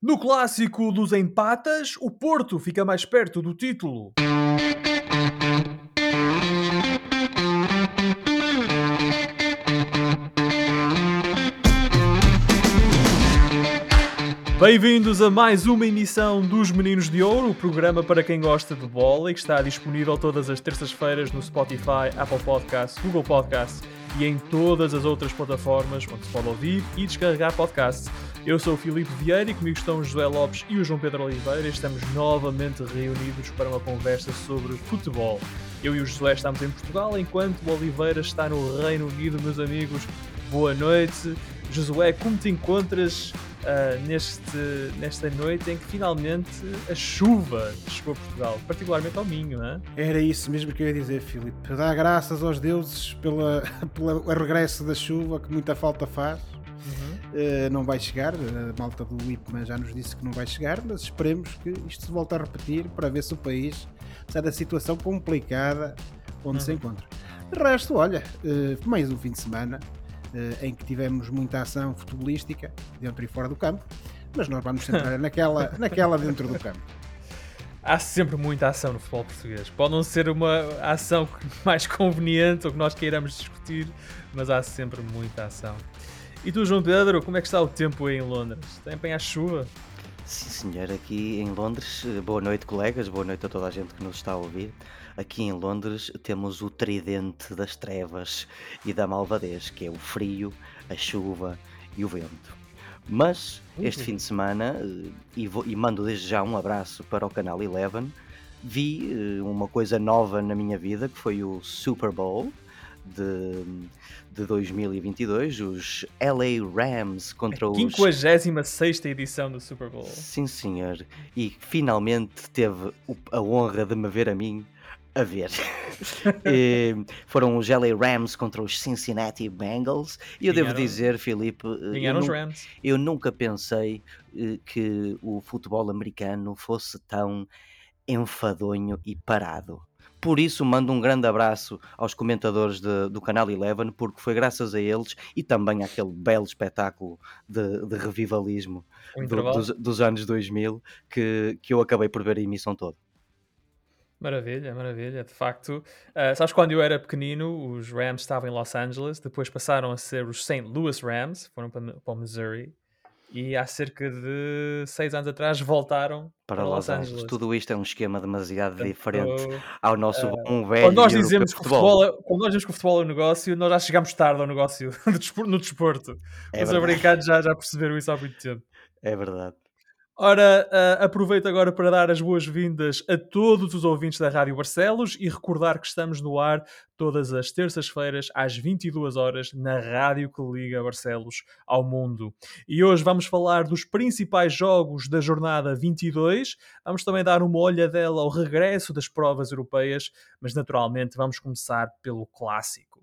No clássico dos empatas, o Porto fica mais perto do título. Bem-vindos a mais uma emissão dos Meninos de Ouro, o programa para quem gosta de bola e que está disponível todas as terças-feiras no Spotify, Apple Podcasts, Google Podcasts e em todas as outras plataformas onde se pode ouvir e descarregar podcasts. Eu sou o Filipe Vieira e comigo estão o José Lopes e o João Pedro Oliveira e estamos novamente reunidos para uma conversa sobre futebol. Eu e o José estamos em Portugal, enquanto o Oliveira está no Reino Unido, meus amigos. Boa noite. Josué, como te encontras uh, neste, nesta noite em que finalmente a chuva chegou a Portugal, particularmente ao Minho, não é? Era isso mesmo que eu ia dizer, Filipe. Dá graças aos deuses pela, pelo regresso da chuva, que muita falta faz. Uhum. Uh, não vai chegar, a malta do IPMA já nos disse que não vai chegar, mas esperemos que isto se volte a repetir para ver se o país sai da situação complicada onde uhum. se encontra. De resto, olha, uh, mais um fim de semana uh, em que tivemos muita ação futebolística dentro e fora do campo, mas nós vamos centrar naquela, naquela dentro do campo. Há sempre muita ação no futebol português. Pode não ser uma ação mais conveniente ou que nós queiramos discutir, mas há sempre muita ação. E tu, João Pedro, como é que está o tempo aí em Londres? Tem apanhar chuva? Sim, senhor, aqui em Londres. Boa noite, colegas. Boa noite a toda a gente que nos está a ouvir. Aqui em Londres temos o tridente das trevas e da malvadez, que é o frio, a chuva e o vento. Mas este fim de semana, eh, e, vou, e mando desde já um abraço para o canal Eleven, vi eh, uma coisa nova na minha vida que foi o Super Bowl de, de 2022, os LA Rams contra a os. 56 edição do Super Bowl. Sim, senhor. E finalmente teve a honra de me ver a mim a ver. foram os LA Rams contra os Cincinnati Bengals. E eu devo dizer, Filipe, eh, eu, os Rams. eu nunca pensei uh, que o futebol americano fosse tão enfadonho e parado. Por isso, mando um grande abraço aos comentadores de, do canal Eleven, porque foi graças a eles e também àquele belo espetáculo de, de revivalismo do, dos, dos, anos 2000 que, que eu acabei por ver a emissão toda. Maravilha, maravilha. De facto, uh, sabes quando eu era pequenino, os Rams estavam em Los Angeles, depois passaram a ser os St. Louis Rams, foram para, para o Missouri, e há cerca de seis anos atrás voltaram para, para Los, Angeles. Angeles. Tudo isto é um esquema demasiado Portanto, diferente ao nosso uh, bom velho. Quando nós, dizemos que futebol. futebol é, quando nós dizemos que o futebol é um negócio, nós já chegamos tarde ao negócio no desporto. É Os americanos já, já perceberam isso há muito tempo. É verdade. Ora, uh, aproveito agora para dar as boas-vindas a todos os ouvintes da Rádio Barcelos e recordar que estamos no ar todas as terças-feiras às 22 horas na rádio que liga Barcelos ao mundo. E hoje vamos falar dos principais jogos da jornada 22. Vamos também dar uma olhadela ao regresso das provas europeias, mas naturalmente vamos começar pelo clássico.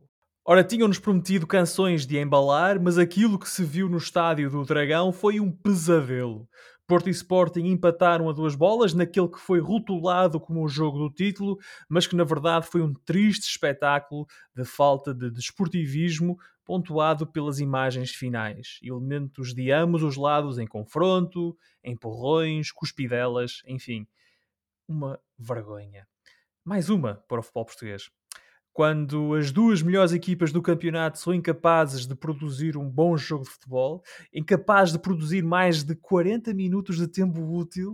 Ora, tinham-nos prometido canções de embalar, mas aquilo que se viu no estádio do Dragão foi um pesadelo. Porto e Sporting empataram a duas bolas naquele que foi rotulado como o jogo do título, mas que na verdade foi um triste espetáculo de falta de desportivismo pontuado pelas imagens finais. Elementos de ambos os lados em confronto, empurrões, cuspidelas, enfim. Uma vergonha. Mais uma para o futebol português quando as duas melhores equipas do campeonato são incapazes de produzir um bom jogo de futebol, incapazes de produzir mais de 40 minutos de tempo útil,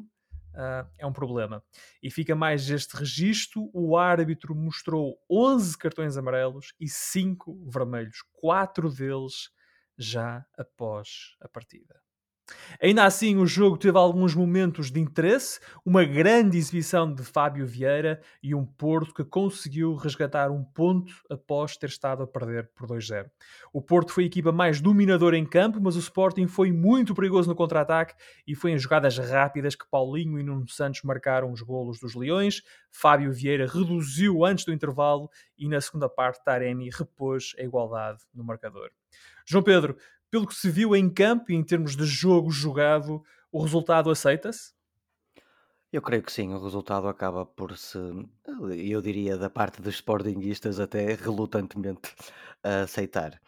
uh, é um problema. E fica mais este registro: o árbitro mostrou 11 cartões amarelos e 5 vermelhos, quatro deles já após a partida. Ainda assim, o jogo teve alguns momentos de interesse, uma grande exibição de Fábio Vieira e um Porto que conseguiu resgatar um ponto após ter estado a perder por 2-0. O Porto foi a equipa mais dominadora em campo, mas o Sporting foi muito perigoso no contra-ataque e foi em jogadas rápidas que Paulinho e Nuno Santos marcaram os golos dos Leões. Fábio Vieira reduziu antes do intervalo e na segunda parte Taremi repôs a igualdade no marcador. João Pedro, pelo que se viu em campo e em termos de jogo jogado, o resultado aceita-se? Eu creio que sim, o resultado acaba por se, eu diria, da parte dos sportinguistas até relutantemente aceitar.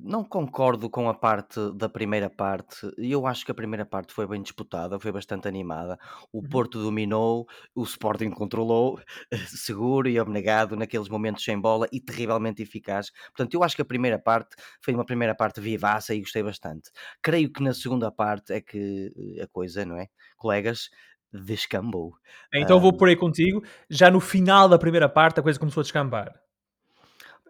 Não concordo com a parte da primeira parte. Eu acho que a primeira parte foi bem disputada, foi bastante animada. O Uhum. Porto dominou, o Sporting controlou, seguro e abnegado naqueles momentos sem bola e terrivelmente eficaz. Portanto, eu acho que a primeira parte foi uma primeira parte vivaça e gostei bastante. Creio que na segunda parte é que eh, a coisa, não é? Colegas, descambou. Então vou por aí contigo. Já no final da primeira parte a coisa começou a descambar.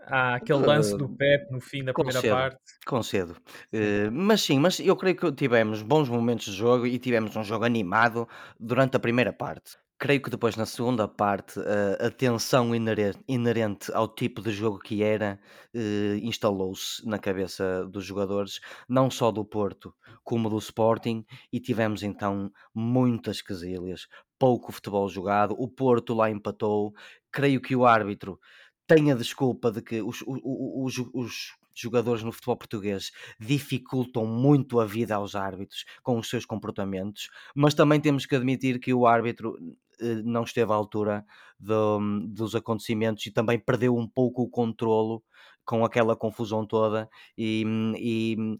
Há aquele lance do Pep no fim da primeira concedo. parte. Concedo. Eh, mas sim, mas eu creio que tivemos bons momentos de jogo e tivemos um jogo animado durante a primeira parte. Creio que depois, na segunda parte, a tensão inerente, inerente ao tipo de jogo que era eh, instalou-se na cabeça dos jogadores, não só do Porto, como do Sporting, e tivemos então muitas quesilhas, pouco futebol jogado. O Porto lá empatou. Creio que o árbitro tem a desculpa de que os, o- o- os, os jogadores no futebol português dificultam muito a vida aos árbitros com os seus comportamentos, mas também temos que admitir que o árbitro eh, não esteve à altura do- dos acontecimentos e também perdeu um pouco o controlo com aquela confusão toda e, e-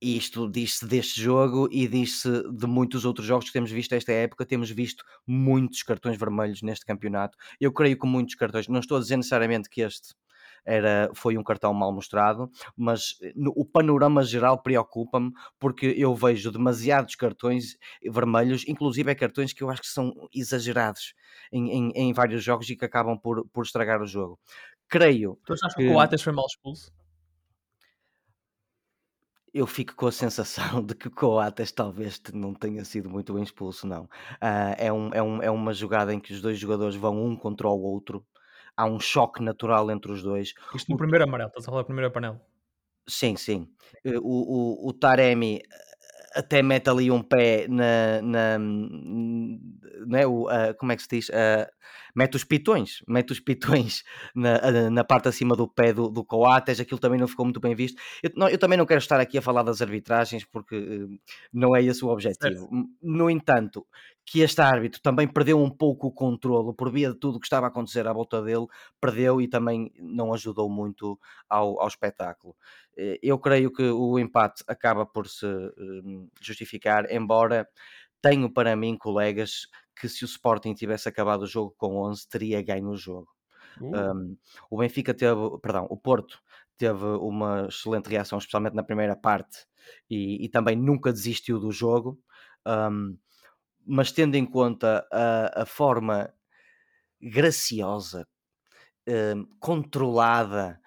e isto diz-se deste jogo e diz-se de muitos outros jogos que temos visto esta época. Temos visto muitos cartões vermelhos neste campeonato. Eu creio que muitos cartões, não estou a dizer necessariamente que este era, foi um cartão mal mostrado, mas eh, no- o panorama geral preocupa-me porque eu vejo demasiados cartões vermelhos, inclusive é cartões que eu acho que são exagerados em, em- em vários jogos e que acabam por, por estragar o jogo. Creio Tu achas que o Coates foi mal expulso? Eu fico com a sensação de que o Coates talvez não tenha sido muito bem expulso, não. Ah, é, um, é, um, é uma jogada em que os dois jogadores vão um contra o outro, há um choque natural entre os dois. Isto no O- primeiro amarelo, estás a falar do primeiro amarelo. Sim, sim. Eh, O, o, o Taremi eh, até mete ali um pé na. na não é? o, ah, como é que se diz? Ah, mete os pitões, mete os pitões na, na parte acima do pé do, do Coates, aquilo também não ficou muito bem visto. Eu, não- eu também não quero estar aqui a falar das arbitragens porque eh, não é esse o objetivo. No entanto, que este árbitro também perdeu um pouco o controlo por via de tudo o que estava a acontecer à volta dele, perdeu e também não ajudou muito ao, ao espetáculo. Eh, Eu creio que o empate acaba por se hum, justificar, embora tenho para mim, colegas, que se o Sporting tivesse acabado o jogo com 11, teria ganho o jogo. Uh, Um, o Benfica teve, perdão, o Porto teve uma excelente reação, especialmente na primeira parte, e, e também nunca desistiu do jogo. Um, mas tendo em conta a, a forma graciosa, um, controlada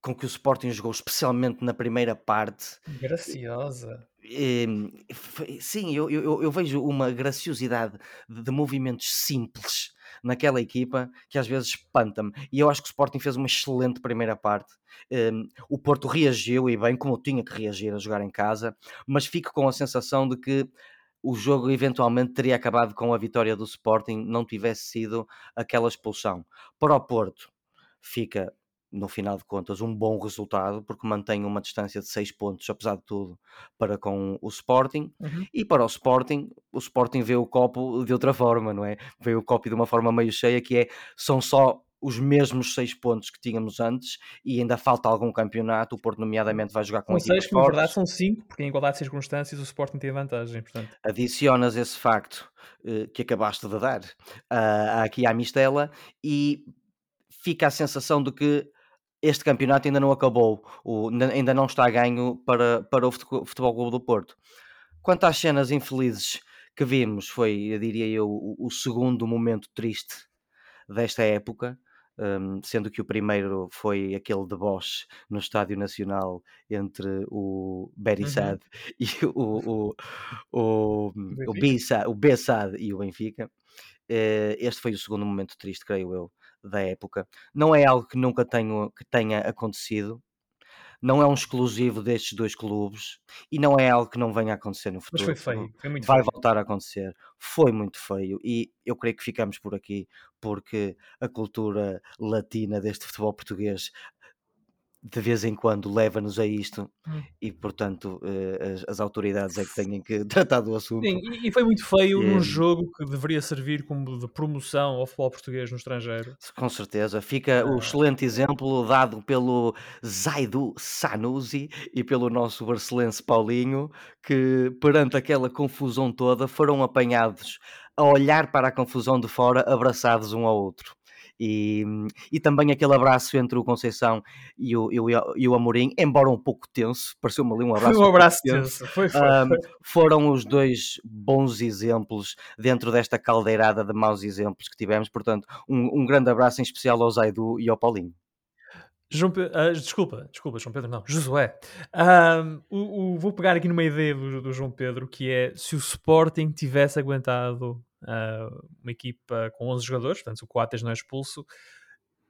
com que o Sporting jogou, especialmente na primeira parte, graciosa. Sim, eu, eu- eu- vejo uma graciosidade de, movimentos simples naquela equipa que às vezes espanta-me. E eu acho que o Sporting fez uma excelente primeira parte. O Porto reagiu e bem, como tinha que reagir a jogar em casa, mas fico com a sensação de que o jogo eventualmente teria acabado com a vitória do Sporting, não tivesse sido aquela expulsão. Para o Porto, fica. No final de contas, um bom resultado, porque mantém uma distância de 6 pontos, apesar de tudo, para com o Sporting. Uhum. E para o Sporting, o Sporting vê o copo de outra forma, não é? Vê o copo de uma forma meio cheia, que é são só os mesmos seis pontos que tínhamos antes e ainda falta algum campeonato. O Porto, nomeadamente, vai jogar com São equipas seis, que na verdade são cinco, porque em igualdade de circunstâncias o Sporting tem vantagem. Portanto, Adicionas esse facto eh, que acabaste de dar ah, aqui à Mistela e fica a sensação de que este campeonato ainda não acabou, o- ainda- não está ganho para, para o Fute- Futebol Clube do Porto. Quanto às cenas infelizes que vimos, foi, eu diria eu, o, o segundo momento triste desta época, hum, sendo que o primeiro foi aquele deboche no Estádio Nacional entre o Berisad e o, o, o, o. Bissa- o Bessad e o Benfica. Eh, Este foi o segundo momento triste, creio eu, da época. Não é algo que nunca tenho, que tenha acontecido, não é um exclusivo destes dois clubes e não é algo que não venha a acontecer no mas futuro. foi feio, foi muito Vai feio. voltar a acontecer. Foi muito feio e eu creio que ficamos por aqui porque a cultura latina deste futebol português de vez em quando leva-nos a isto Hum. e, portanto, eh, as, as autoridades é que têm que tratar do assunto. Sim, e, foi muito feio num Hum. jogo que deveria servir como de promoção ao futebol português no estrangeiro. Com certeza, fica o excelente exemplo dado pelo Zaidu Sanusi e pelo nosso barcelense Paulinho, que perante aquela confusão toda foram apanhados a olhar para a confusão de fora, abraçados um ao outro. E, e também aquele abraço entre o Conceição e o, e o, e o Amorim, embora um pouco tenso, pareceu-me ali um Foi abraço. um pouco abraço tenso. Foi, foi, Um, foi. foram os dois bons exemplos dentro desta caldeirada de maus exemplos que tivemos. Portanto, um, um grande abraço em especial ao Zaidu e ao Paulinho. João ah, desculpa, desculpa, João Pedro, não, Josué. O- o- vou pegar aqui numa ideia do, do João Pedro que é se o Sporting tivesse aguentado uma equipa com 11 jogadores, portanto, se o Coates não é expulso,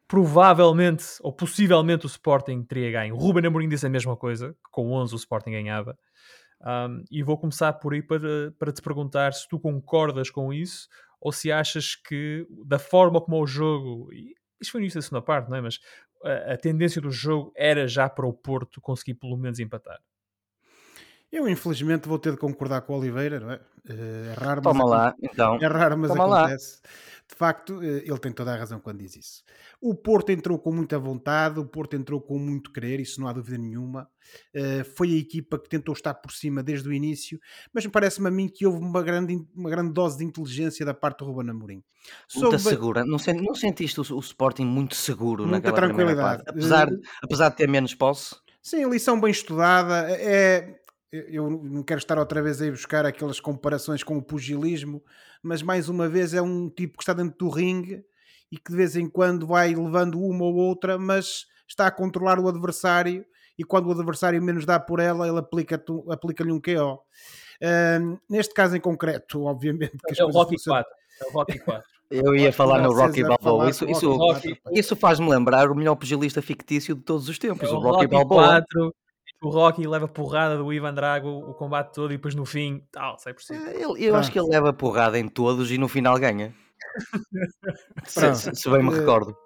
provavelmente ou possivelmente o Sporting teria ganho. O Ruben Amorim disse a mesma coisa, que com 11 o Sporting ganhava. Ahm, e vou começar por aí para, para te perguntar se tu concordas com isso ou se achas que da forma como o jogo, e isto foi no início da segunda parte, não é? Mas a, a tendência do jogo era já para o Porto conseguir pelo menos empatar. Eu, infelizmente, vou ter de concordar com o Oliveira, não é? Eh, É raro, mas, Toma acon- lá, então. é raro, mas Toma lá. acontece. De facto, eh, ele tem toda a razão quando diz isso. O Porto entrou com muita vontade, o Porto entrou com muito querer, isso não há dúvida nenhuma. Eh, Foi a equipa que tentou estar por cima desde o início, mas parece-me a mim que houve uma grande, uma grande dose de inteligência da parte do Ruben Amorim. Muita segura. Não, não sentiste o, o Sporting muito seguro Muita naquela tranquilidade. Apesar, apesar de ter menos posse? Sim, lição bem estudada. É, eu não quero estar outra vez a ir buscar aquelas comparações com o pugilismo, mas mais uma vez é um tipo que está dentro do ringue e que de vez em quando vai levando uma ou outra, mas está a controlar o adversário e quando o adversário menos dá por ela, ele aplica-lhe um KO. Ahm, neste caso em concreto, obviamente que as É o Rocky funcionam- 4. É o Rocky 4. Eu ia falar no Rocky falar Balboa. Isso, isso, isso faz-me lembrar o melhor pugilista fictício de todos os tempos, É o o Rocky Rocky Balboa. 4. O Rocky leva porrada do Ivan Drago o combate todo e depois no fim, tal, sai por cima. Eh, ele- eu acho que ele leva porrada em todos e no final ganha. se, se- se bem me recordo.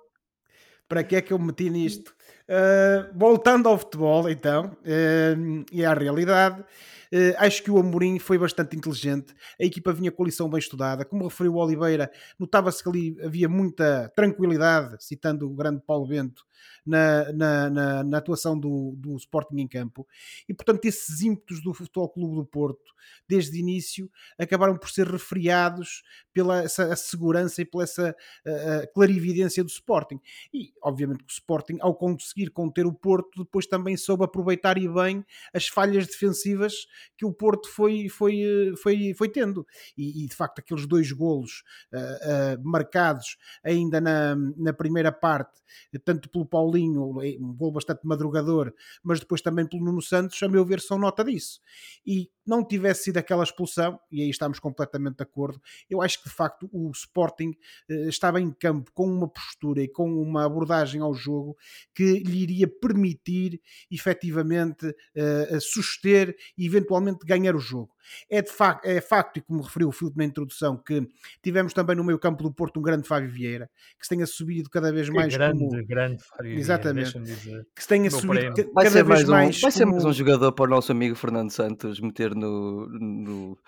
para que é que eu me meti nisto? Uh, voltando ao futebol, então, uh, e à realidade, uh, acho que o Amorim foi bastante inteligente. A equipa vinha com a lição bem estudada. Como referiu o Oliveira, notava-se que ali havia muita tranquilidade, citando o grande Paulo Bento, na, na, na, na atuação do, do Sporting em campo. E, portanto, esses ímpetos do Futebol Clube do Porto, desde o início, acabaram por ser refriados pela essa segurança e pela essa uh, clarividência do Sporting. E, obviamente, que o Sporting, ao conseguir conter o Porto, depois também soube aproveitar e bem as falhas defensivas que o Porto foi, foi, foi, foi tendo. E, e de facto, aqueles dois golos uh, uh, marcados ainda na, na primeira parte, tanto pelo Paulinho, um gol bastante madrugador, mas depois também pelo Nuno Santos, a meu ver, são nota disso. E não tivesse sido aquela expulsão, e aí estamos completamente de acordo, eu acho que de facto o Sporting uh, estava em campo com uma postura e com uma abordagem ao jogo que lhe iria permitir efetivamente uh, suster e eventualmente ganhar o jogo. É, de facto, é facto, e como referiu o Filipe na introdução, que tivemos também no meio campo do Porto um grande Fábio Vieira, que se tenha subido cada vez Que mais grande, como... grande Fábio Exatamente. Vieira, deixa-me dizer. Que se tenha Meu subido prémio. ca- Vai, cada ser vez mais, um, mais vai ser mais como- um jogador para o nosso amigo Fernando Santos meter no. no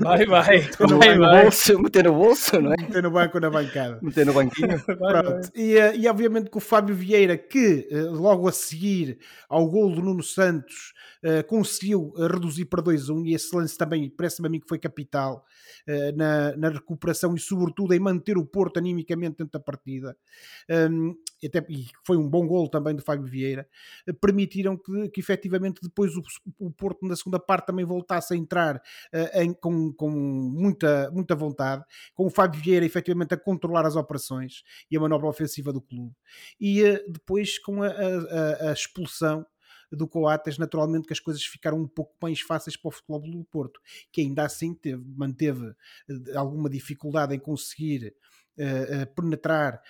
Vai, vai, no vai, vai. bolso, meter no bolso, não é? meter no banco ou na bancada. Meter no banquinho. vai, vai. Pronto. E, eh, e obviamente que o Fábio Vieira, que eh, logo a seguir ao gol do Nuno Santos eh, conseguiu reduzir para 2-1 e esse lance também parece-me a mim que foi capital eh, na, na recuperação e sobretudo em manter o Porto animicamente dentro da partida. Um, até, e foi um bom gol também do Fábio Vieira, eh, permitiram que, que efetivamente depois o, o Porto na segunda parte também voltasse a entrar eh, em- com, com muita, muita vontade, com o Fábio Vieira efetivamente a controlar as operações e a manobra ofensiva do clube. E eh, depois com a, a- a- expulsão do Coates, naturalmente que as coisas ficaram um pouco mais fáceis para o Futebol do Porto, que ainda assim teve, manteve alguma dificuldade em conseguir eh, penetrar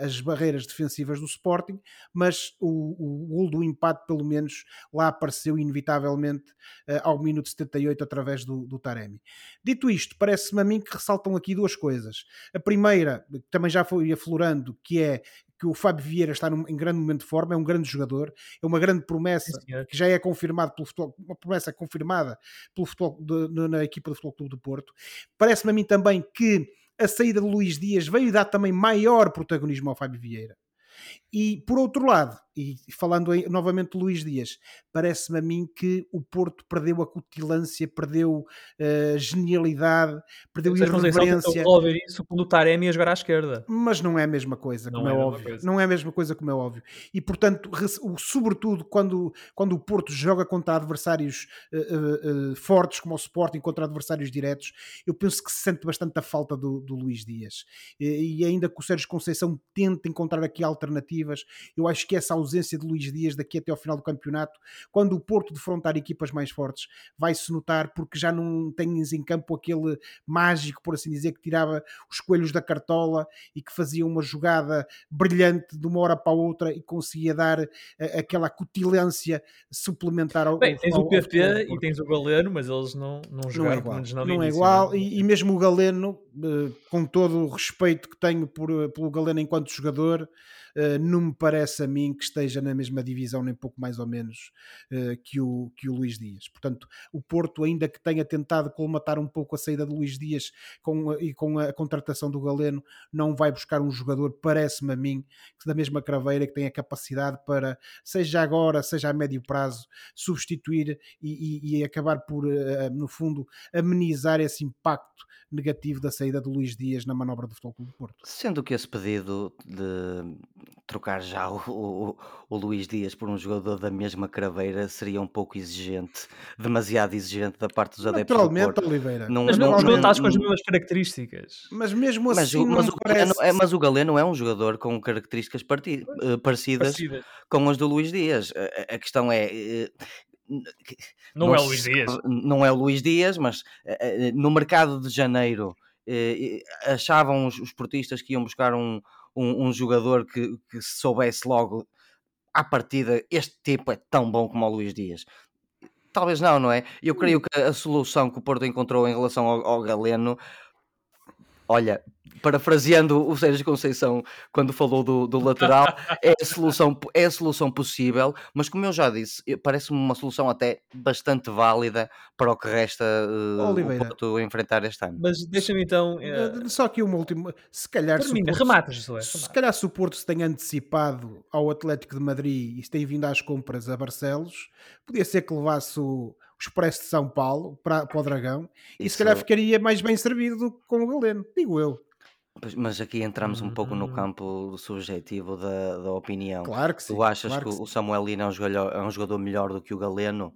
as barreiras defensivas do Sporting, mas o, o gol do empate, pelo menos, lá apareceu inevitavelmente eh, ao minuto 78 através do, do Taremi. Dito isto, parece-me a mim que ressaltam aqui duas coisas. A primeira, que também já foi aflorando, que é que o Fábio Vieira está num, em grande momento de forma, é um grande jogador, é uma grande promessa Sim, que já é confirmado pelo futebol, uma promessa confirmada pelo futebol de, na equipa do Futebol Clube do Porto. Parece-me a mim também que a saída de Luís Dias veio dar também maior protagonismo ao Fábio Vieira. E por outro lado, e falando aí, novamente de Luís Dias, parece-me a mim que o Porto perdeu a cutilância, perdeu a uh, genialidade, perdeu Vocês irreverência. Isso quando o Taremi a jogar à esquerda. Mas não é a mesma coisa, não como é, é óbvio. Coisa. Não é a mesma coisa, como é óbvio. E portanto, sobretudo quando, quando o Porto joga contra adversários uh, uh, fortes, como o Sporting, contra adversários diretos, eu penso que se sente bastante a falta do, do Luís Dias. E, e ainda que o Sérgio Conceição tente encontrar aqui alternativas, eu acho que essa ausência de Luís Dias daqui até ao final do campeonato, quando o Porto defrontar equipas mais fortes, vai-se notar porque já não tens em campo aquele mágico, por assim dizer, que tirava os coelhos da cartola e que fazia uma jogada brilhante de uma hora para a outra e conseguia dar uh, aquela cutilância suplementar ao Bem, tens ao, o PP ao e tens o Galeno, mas eles não, não jogaram não é igual, não, é igual. E, e, mesmo o Galeno, uh, com todo o respeito que tenho por, uh, pelo Galeno enquanto jogador, não me parece a mim que esteja na mesma divisão, nem pouco mais ou menos, uh, que, o, que o Luís Dias. Portanto, o Porto, ainda que tenha tentado colmatar um pouco a saída de Luís Dias com, e com a contratação do Galeno, não vai buscar um jogador, parece-me a mim, que da mesma craveira, que tem a capacidade para, seja agora, seja a médio prazo, substituir e, e, e acabar por, uh, no fundo, amenizar esse impacto negativo da saída de Luís Dias na manobra do Futebol Clube do Porto. Sendo que esse pedido de trocar já o, o, o Luís Dias por um jogador da mesma craveira seria um pouco exigente, demasiado exigente da parte dos adeptos do Naturalmente, Porto. Oliveira. Não, mas não, não, não estás com as mesmas características. Mas mesmo Mas, assim, o, mas, não o parece... Galeno, é, mas o Galeno é um jogador com características parti- eh, parecidas Parecidas. com as do Luís Dias. A, a- questão é. eh, Não, é o Luís Dias. Não é o Luís Dias, mas eh, no mercado de janeiro achavam os, os portistas que iam buscar um, um, um jogador que, que se soubesse logo à partida este tipo é tão bom como o Luís Dias. Talvez não, não é? Eu creio que a solução que o Porto encontrou em relação ao, ao Galeno, olha, parafraseando o Sérgio Conceição quando falou do, do lateral, é a, solução, é a solução possível, mas como eu já disse, eh, parece-me uma solução até bastante válida para o que resta eh, o Oliveira. Porto enfrentar este ano. Mas deixa-me então. eh, Uh, Só aqui uma última. Se calhar se o termina, Porto- remata, Josué. Se remata. calhar se o Porto se tem antecipado ao Atlético de Madrid e se tem vindo às compras a Barcelos, podia ser que levasse o, o Expresso de São Paulo para, para o Dragão e se Isso- calhar ficaria mais bem servido do que com o Galeno, digo eu. Mas aqui entramos um pouco no Hum. campo subjetivo da, da opinião. Claro que sim. Tu achas claro que, que o. Samuel Lino é um jogador, é um jogador melhor do que o Galeno?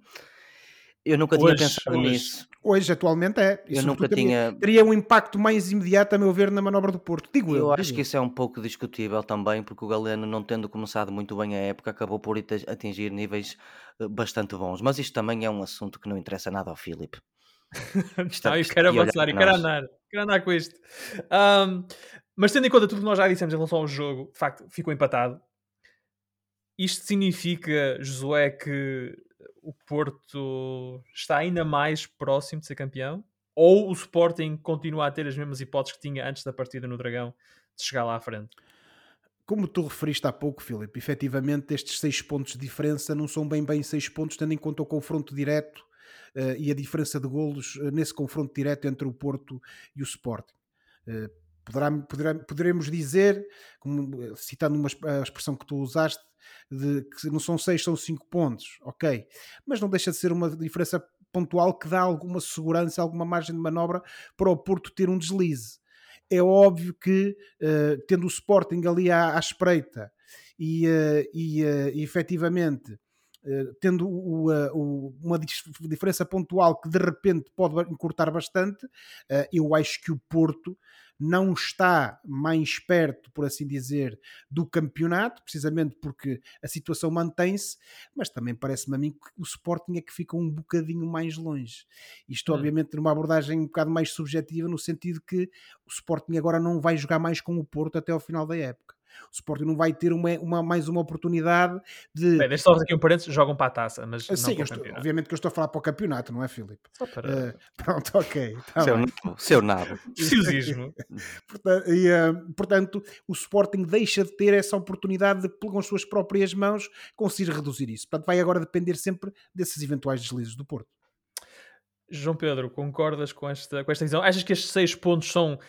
Eu nunca tinha pensado hoje. nisso. Hoje, atualmente, é. E Eu nunca teria, tinha. teria um impacto mais imediato, a meu ver, na manobra do Porto. Digo eu. Eu acho digo que isso é um pouco discutível também, porque o Galeno, não tendo começado muito bem a época, acabou por atingir níveis eh, bastante bons. Mas isto também é um assunto que não interessa nada ao Filipe. Está- Não, eu está quero avançar, eu para quero andar, quero andar com isto. Ahm, mas tendo em conta tudo que nós já dissemos em relação ao jogo, de facto, ficou empatado. Isto significa, Josué, que o Porto está ainda mais próximo de ser campeão? Ou o Sporting continua a ter as mesmas hipóteses que tinha antes da partida no Dragão de chegar lá à frente? Como tu referiste há pouco, Filipe, efetivamente estes seis pontos de diferença não são bem bem seis pontos, tendo em conta o confronto direto eh, e a diferença de golos eh, nesse confronto direto entre o Porto e o Sporting. Eh, poderá, poderá, poderemos dizer, como, citando uma, a expressão que tu usaste, de que não são seis, são cinco pontos, ok, mas não deixa de ser uma diferença pontual que dá alguma segurança, alguma margem de manobra para o Porto ter um deslize. É óbvio que, eh, tendo o Sporting ali à, à espreita e, eh, e, e efetivamente tendo o- o- uma dif- diferença pontual que de repente pode encurtar bastante, eh, eu acho que o Porto não está mais perto, por assim dizer, do campeonato, precisamente porque a situação mantém-se, mas também parece-me a mim que o Sporting é que fica um bocadinho mais longe. Isto, Hum. obviamente, numa abordagem um bocado mais subjetiva, no sentido que o Sporting agora não vai jogar mais com o Porto até ao final da época. O Sporting não vai ter uma, uma mais uma oportunidade de. Bem, deixa só aqui um parênteses, jogam para a taça, mas Ah, Sim, não para o estou- obviamente que eu estou a falar para o campeonato, não é, Filipe? Só para Eh, pronto, ok. tá Seu, seu nabo. preciosismo. Porta- e, eh, portanto, o Sporting deixa de ter essa oportunidade de, com as suas próprias mãos, conseguir reduzir isso. Portanto, vai agora depender sempre desses eventuais deslizes do Porto. João Pedro, concordas com esta, com esta visão? Achas que estes seis pontos são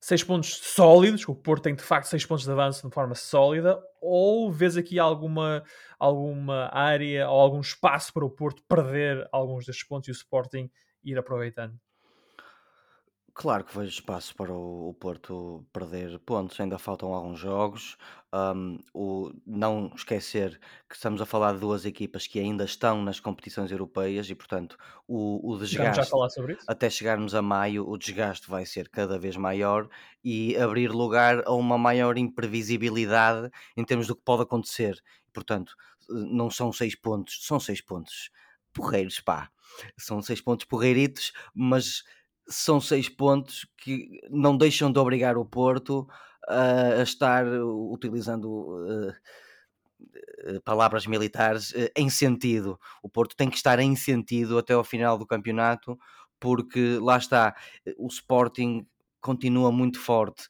seis pontos sólidos? O Porto tem de facto seis pontos de avanço de forma sólida? Ou vês aqui alguma, alguma área ou algum espaço para o Porto perder alguns destes pontos e o Sporting ir aproveitando? Claro que vejo espaço para o, o Porto perder pontos, ainda faltam alguns jogos. Ahm, o, não esquecer que estamos a falar de duas equipas que ainda estão nas competições europeias e, portanto, o, o desgaste falar sobre isso? até chegarmos a maio, o desgaste vai ser cada vez maior e abrir lugar a uma maior imprevisibilidade em termos do que pode acontecer. Portanto, não são seis pontos, são seis pontos porreiros, pá. São seis pontos porreiritos, mas são seis pontos que não deixam de obrigar o Porto a, estar utilizando uh, uh, palavras militares uh, em sentido. O Porto tem que estar em sentido até ao final do campeonato, porque lá está, o Sporting continua muito forte.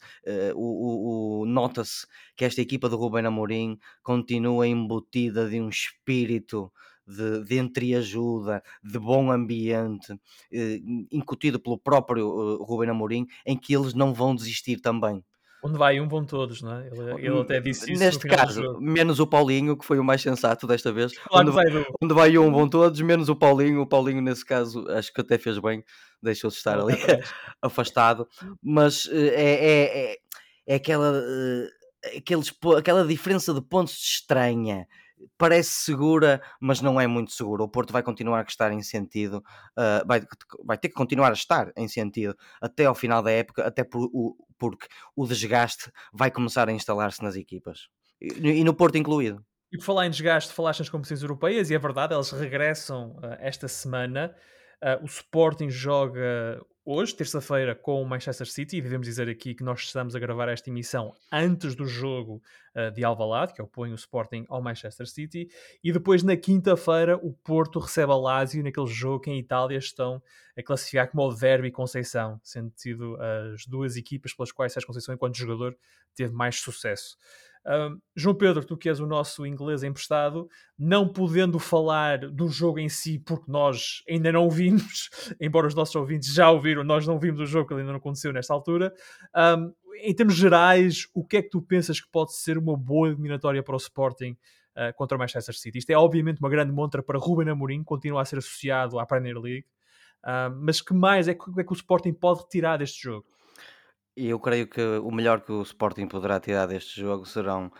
O, o- o- Nota-se que esta equipa do Ruben Amorim continua embutida de um espírito de, de entreajuda, de bom ambiente, eh, incutido pelo próprio eh, Ruben Amorim, em que eles não vão desistir também. Onde vai um, vão todos, não é? Ele, ele até disse isso Neste caso, menos o Paulinho, que foi o mais sensato desta vez. Claro onde, do... onde vai um, vão todos, menos o Paulinho. O Paulinho, nesse caso, acho que até fez bem, deixou-se estar ali afastado, mas eh, é, é, é, é aquela, eh, aqueles, aquela diferença de pontos estranha. Parece segura, mas não é muito segura. O Porto vai continuar a estar em sentido, ah, vai, vai ter que continuar a estar em sentido até ao final da época, até por, o, porque o desgaste vai começar a instalar-se nas equipas e, e no Porto incluído. E por falar em desgaste, falaste nas competições europeias, e é verdade, elas regressam ah, esta semana. Ah, o Sporting joga hoje, terça-feira, com o Manchester City, e devemos dizer aqui que nós estamos a gravar esta emissão antes do jogo ah, de Alvalade, que opõe o Sporting ao Manchester City, e depois na quinta-feira o Porto recebe a Lazio naquele jogo que em Itália estão a classificar como o Derby Conceição, sendo sido as duas equipas pelas quais Sérgio Conceição, enquanto jogador, teve mais sucesso. Um, João Pedro, tu que és o nosso inglês emprestado, não podendo falar do jogo em si, porque nós ainda não vimos, embora os nossos ouvintes já o viram, nós não vimos o jogo, que ainda não aconteceu nesta altura. Um, em termos gerais, o que é que tu pensas que pode ser uma boa eliminatória para o Sporting uh, contra o Manchester City? Isto é obviamente uma grande montra para Ruben Amorim, continua a ser associado à Premier League, um, mas que mais é que, é que o Sporting pode retirar deste jogo? E eu creio que o melhor que o Sporting poderá tirar deste jogo serão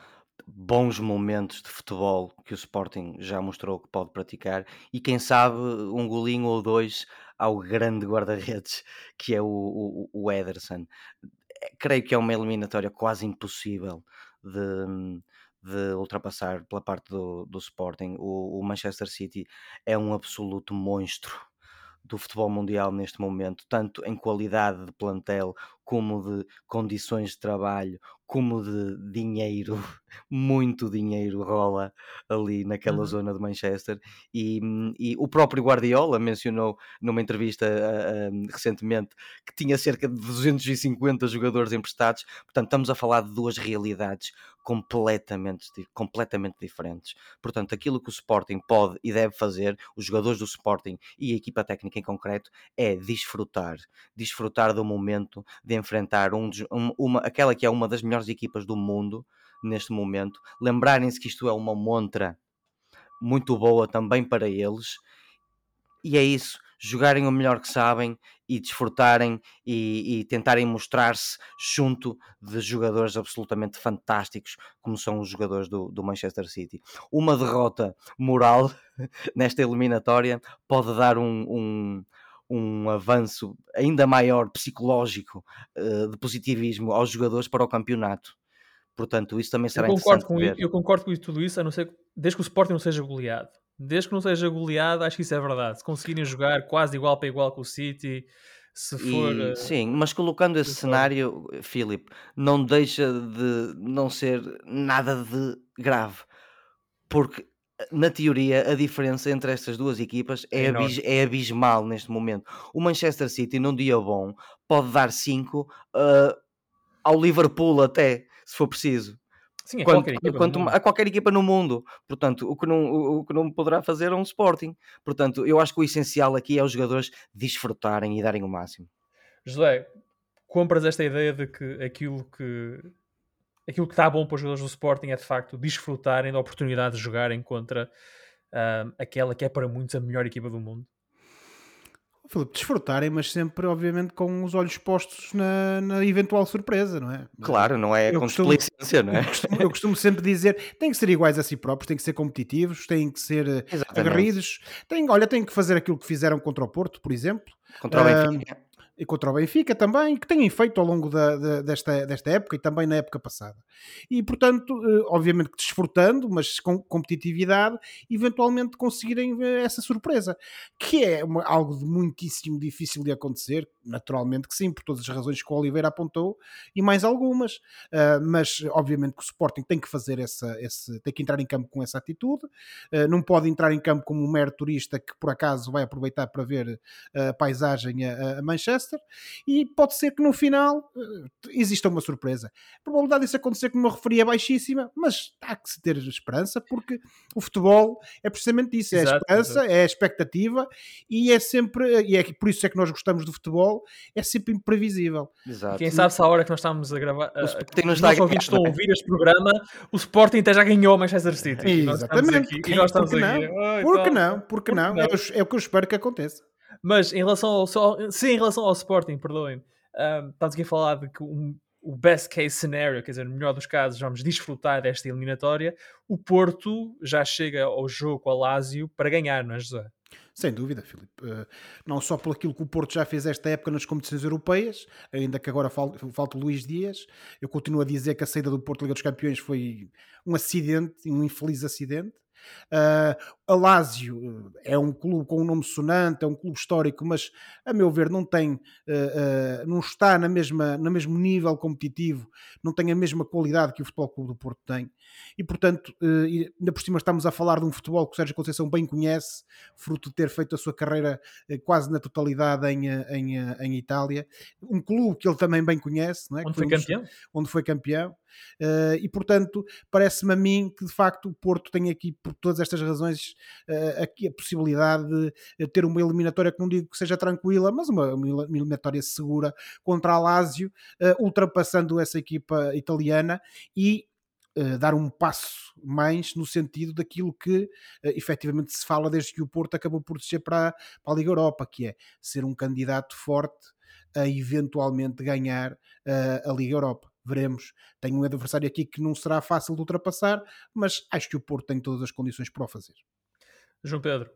bons momentos de futebol que o Sporting já mostrou que pode praticar e quem sabe um golinho ou dois ao grande guarda-redes que é o, o, o Ederson. Eh, Creio que é uma eliminatória quase impossível de, de ultrapassar pela parte do, do Sporting. O, o Manchester City é um absoluto monstro do futebol mundial neste momento, tanto em qualidade de plantel, como de condições de trabalho, como de dinheiro, muito dinheiro rola ali naquela Uhum. zona de Manchester. E, e o próprio Guardiola mencionou numa entrevista ah, recentemente que tinha cerca de 250 jogadores emprestados. Portanto, estamos a falar de duas realidades completamente, completamente diferentes. Portanto, aquilo que o Sporting pode e deve fazer, os jogadores do Sporting e a equipa técnica em concreto, é desfrutar, desfrutar do momento de enfrentar um, um- uma, aquela que é uma das melhores equipas do mundo neste momento. Lembrarem-se que isto é uma montra muito boa também para eles. E é isso, jogarem o melhor que sabem e desfrutarem e, e tentarem mostrar-se junto de jogadores absolutamente fantásticos, como são os jogadores do, do Manchester City. Uma derrota moral nesta eliminatória pode dar um, um, um avanço ainda maior psicológico eh, de positivismo aos jogadores para o campeonato. Portanto, isso também Eu será concordo, interessante com, ver. eu concordo com tudo isso, a não ser que- desde que o Sporting não seja goleado. Desde que não seja goleado, acho que isso é verdade. Se conseguirem jogar quase igual para igual com o City, se for. E, uh, sim, mas colocando esse cenário, Filipe, não deixa de não ser nada de grave, porque na teoria a diferença entre estas duas equipas é, É abis- é abismal neste momento. O Manchester City, num dia bom, pode dar 5 ao Liverpool até, se for preciso. Sim, a Quanto- qualquer equipa. quanto a qualquer equipa no mundo. Portanto, o que, não, o, o que não poderá fazer é um Sporting. Portanto, eu acho que o essencial aqui é os jogadores desfrutarem e darem o máximo. José, compras esta ideia de que aquilo que aquilo que está bom para os jogadores do Sporting é de facto desfrutarem da oportunidade de jogarem contra ah, aquela que é para muitos a melhor equipa do mundo. Filipe, desfrutarem, mas sempre, obviamente, com os olhos postos na, na eventual surpresa, não é? Claro, não é Eu com costumo- não é? Eu costumo, eu costumo sempre dizer, têm que ser iguais a si próprios, têm que ser competitivos, têm que ser eh, Exatamente. aguerridos, têm, olha, têm que fazer aquilo que fizeram contra o Porto, por exemplo, Contra o Ah, Benfica. E contra o Benfica também, que têm feito ao longo da, da- desta, desta época e também na época passada. E, portanto, eh, obviamente que desfrutando, mas com competitividade, eventualmente conseguirem eh, essa surpresa, que é uma- algo de muitíssimo difícil de acontecer, naturalmente que sim, por todas as razões que o Oliveira apontou e mais algumas. Uh, mas, obviamente, que o Sporting tem que fazer essa, esse, tem que entrar em campo com essa atitude, Uh, não pode entrar em campo como um mero turista que por acaso vai aproveitar para ver uh, a paisagem a, a Manchester e pode ser que no final exista uma surpresa. A probabilidade disso acontecer, como eu referi, é baixíssima, mas há que se ter esperança porque o futebol é precisamente isso: é a Exato, esperança, é a expectativa e é sempre, e é por isso é que nós gostamos do futebol, é sempre imprevisível. Exato. Quem sabe se a hora que nós estamos a gravar, O Sporting não os está ouvintes estão a não é? ouvir este programa, o Sporting até já ganhou o Manchester City. E nós estamos Exatamente. aqui, e nós estamos Porque aqui. não? "Ai, Por que tal". não? Por que Por que não? não? É, o- é o que eu espero que aconteça. Mas em relação ao, só, sim, em relação ao Sporting, perdoem, um, estamos aqui a falar de que um- o best case scenario, quer dizer, no melhor dos casos, vamos desfrutar desta eliminatória. O Porto já chega ao jogo com a Lazio para ganhar, não é, José? Sem dúvida, Filipe. Uh, não só por aquilo que o Porto já fez esta época nas competições europeias, ainda que agora fal- falta o Luís Dias, eu continuo a dizer que a saída do Porto Liga dos Campeões foi um acidente, um infeliz acidente. Uh, a Lazio uh, é um clube com um nome sonante, é um clube histórico, mas a meu ver não tem, uh, uh, não está na mesma, no mesmo nível competitivo, não tem a mesma qualidade que o Futebol Clube do Porto tem. E portanto, uh, ainda por cima estamos a falar de um futebol que o Sérgio Conceição bem conhece, fruto de ter feito a sua carreira quase na totalidade em, em, em Itália, um clube que ele também bem conhece, é? Onde foi campeão? onde foi campeão. Uh, e portanto, parece-me a mim que de facto o Porto tem aqui, por todas estas razões, uh, aqui a possibilidade de uh, ter uma eliminatória que não digo que seja tranquila, mas uma, uma eliminatória segura contra a Lazio, uh, ultrapassando essa equipa italiana e dar um passo mais no sentido daquilo que uh, efetivamente se fala desde que o Porto acabou por descer para, para a Liga Europa, que é ser um candidato forte a eventualmente ganhar uh, a Liga Europa. Veremos. Tem um adversário aqui que não será fácil de ultrapassar, mas acho que o Porto tem todas as condições para o fazer. João Pedro,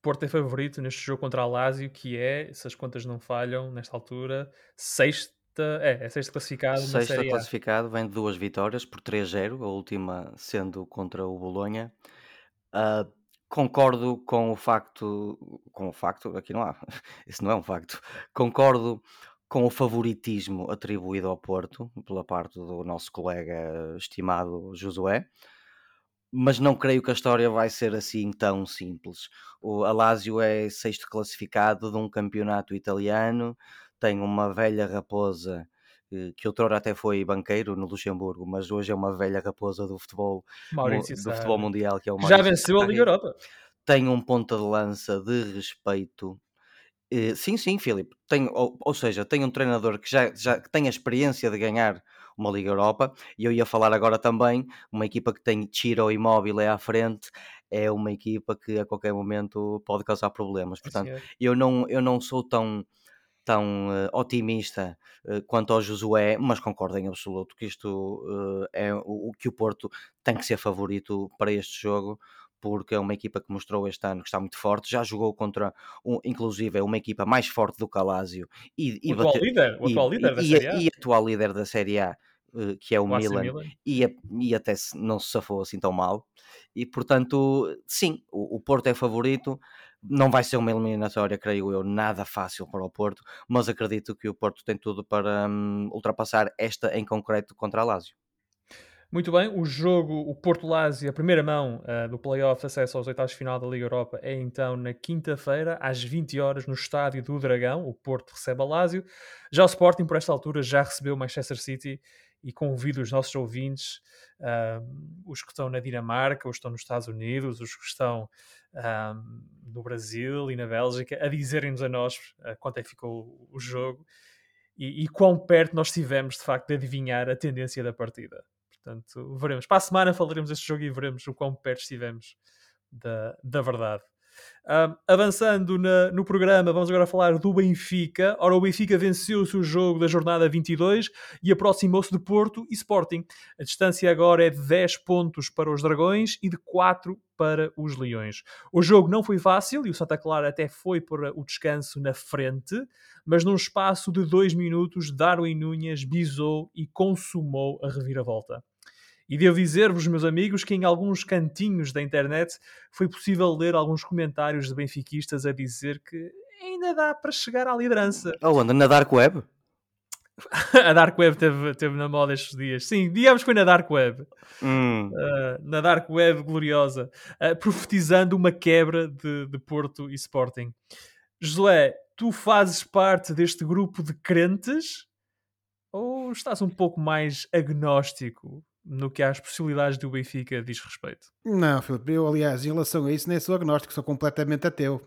Porto é favorito neste jogo contra a Lazio, que é, se as contas não falham, nesta altura, sexta, é, é sexta classificado na Sexta classificado, vem de duas vitórias por 3-0, a última sendo contra o Bolonha. Ah, concordo com o facto, com o facto, aqui não há, isso não é um facto. Concordo com o favoritismo atribuído ao Porto pela parte do nosso colega estimado Josué, mas não creio que a história vai ser assim tão simples. O Alásio é sexto classificado de um campeonato italiano, tem uma velha raposa eh, que outrora até foi banqueiro no Luxemburgo, mas hoje é uma velha raposa do futebol, Maurício do futebol mundial, que é o que já Maurício venceu a. Liga Europa. Tem um ponta de lança de respeito. Eh, Sim, sim, Filipe. Tem, ou, ou seja, tem um treinador que já, já que tem a experiência de ganhar uma Liga Europa. E eu ia falar agora também, uma equipa que tem Chiro Immobile à frente, é uma equipa que a qualquer momento pode causar problemas. Portanto, senhor. eu não, eu não sou tão, tão eh, otimista eh, quanto ao Josué, mas concordo em absoluto que isto eh, é o, o que o Porto tem que ser favorito para este jogo, porque é uma equipa que mostrou este ano que está muito forte, já jogou contra, um, inclusive, é uma equipa mais forte do que a Lazio e, e O atual líder, o e- atual líder da e- Série A. e atual líder da Série A, eh, que é o o Milan, Milan. e, e até se- não se safou assim tão mal. E portanto, sim, o, o Porto é favorito, não vai ser uma eliminatória, creio eu, nada fácil para o Porto, mas acredito que o Porto tem tudo para um, ultrapassar esta em concreto contra a Lazio. Muito bem, o jogo, o Porto Lazio, a primeira mão uh, do playoff de acesso aos oitavos de final da Liga Europa é então na quinta-feira, às 20 horas, no estádio do Dragão. O Porto recebe a Lazio. Já o Sporting, por esta altura, já recebeu o Manchester City e convido os nossos ouvintes, uh, os que estão na Dinamarca, os que estão nos Estados Unidos, os que estão uh, no Brasil e na Bélgica, a dizerem-nos a nós quanto é que ficou o jogo e, e quão perto nós estivemos, de facto, de adivinhar a tendência da partida. Portanto, veremos. Para a semana falaremos deste jogo e veremos o quão perto estivemos da, da verdade. Um, avançando na, no programa, vamos agora falar do Benfica. Ora, o Benfica venceu o seu jogo da jornada 22 e aproximou-se de Porto e Sporting. A distância agora é de 10 pontos para os Dragões e de 4 para os Leões. O jogo não foi fácil e o Santa Clara até foi para o descanso na frente, mas num espaço de 2 minutos, Darwin Núñez bisou e consumou a reviravolta. E devo dizer-vos, meus amigos, que em alguns cantinhos da internet foi possível ler alguns comentários de benfiquistas a dizer que ainda dá para chegar à liderança. Oh, anda na Dark Web? a Dark Web teve, teve na moda estes dias. Sim, digamos que foi na Dark Web. Hum. Uh, na Dark Web gloriosa. Uh, profetizando uma quebra de, de Porto e Sporting. Josué, tu fazes parte deste grupo de crentes? Ou estás um pouco mais agnóstico no que às possibilidades do Benfica diz respeito. Não, Filipe, eu aliás, em relação a isso, nem sou agnóstico, sou completamente ateu,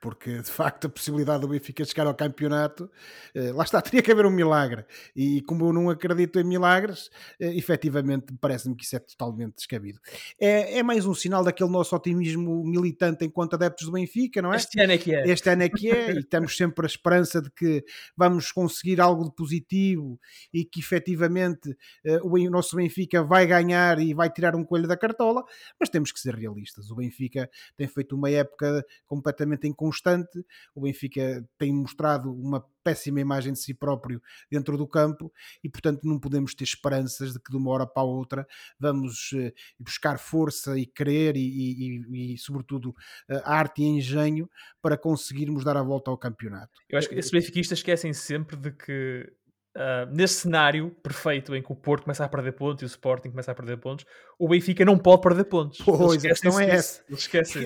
porque de facto a possibilidade do Benfica chegar ao campeonato, eh, lá está, teria que haver um milagre, e como eu não acredito em milagres, eh, efetivamente parece-me que isso é totalmente descabido. É, é mais um sinal daquele nosso otimismo militante enquanto adeptos do Benfica, não é? Este ano é que é. Este ano é que é, e temos sempre a esperança de que vamos conseguir algo de positivo e que efetivamente eh, o nosso Benfica vai ganhar e vai tirar um coelho da cartola, mas temos que ser realistas. O Benfica tem feito uma época completamente inconstante, o Benfica tem mostrado uma péssima imagem de si próprio dentro do campo e, portanto, não podemos ter esperanças de que de uma hora para a outra vamos uh, buscar força e querer e, e, e, sobretudo, uh, arte e engenho para conseguirmos dar a volta ao campeonato. Eu acho que esses benfiquistas esquecem sempre de que Uh, nesse cenário perfeito em que o Porto começa a perder pontos e o Sporting começa a perder pontos, o Benfica não pode perder pontos. Pois, a questão é essa.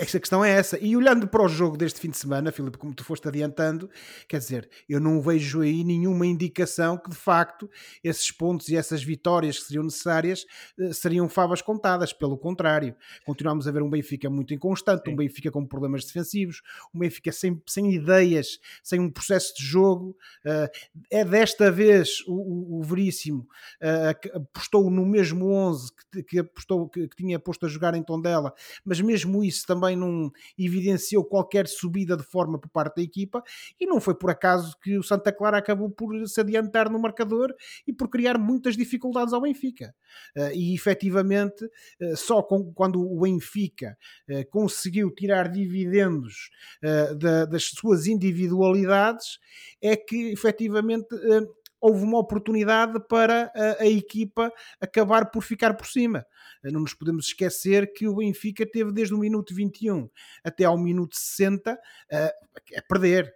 Essa questão é essa. E olhando para o jogo deste fim de semana, Filipe, como tu foste adiantando, quer dizer, eu não vejo aí nenhuma indicação que de facto esses pontos e essas vitórias que seriam necessárias uh, seriam favas contadas. Pelo contrário, continuamos a ver um Benfica muito inconstante, Sim. um Benfica com problemas defensivos, um Benfica sem, sem ideias, sem um processo de jogo. Uh, é desta vez vez o, o, Veríssimo uh, apostou no mesmo 11 que, que, apostou, que, que, tinha posto a jogar em Tondela, mas mesmo isso também não evidenciou qualquer subida de forma por parte da equipa e não foi por acaso que o Santa Clara acabou por se adiantar no marcador e por criar muitas dificuldades ao Benfica. Uh, e efetivamente, uh, só com, quando o Benfica conseguiu tirar dividendos da, das suas individualidades é que efetivamente houve uma oportunidade para a, a, equipa acabar por ficar por cima. Não nos podemos esquecer que o Benfica teve desde o minuto 21 até ao minuto 60 a, a perder.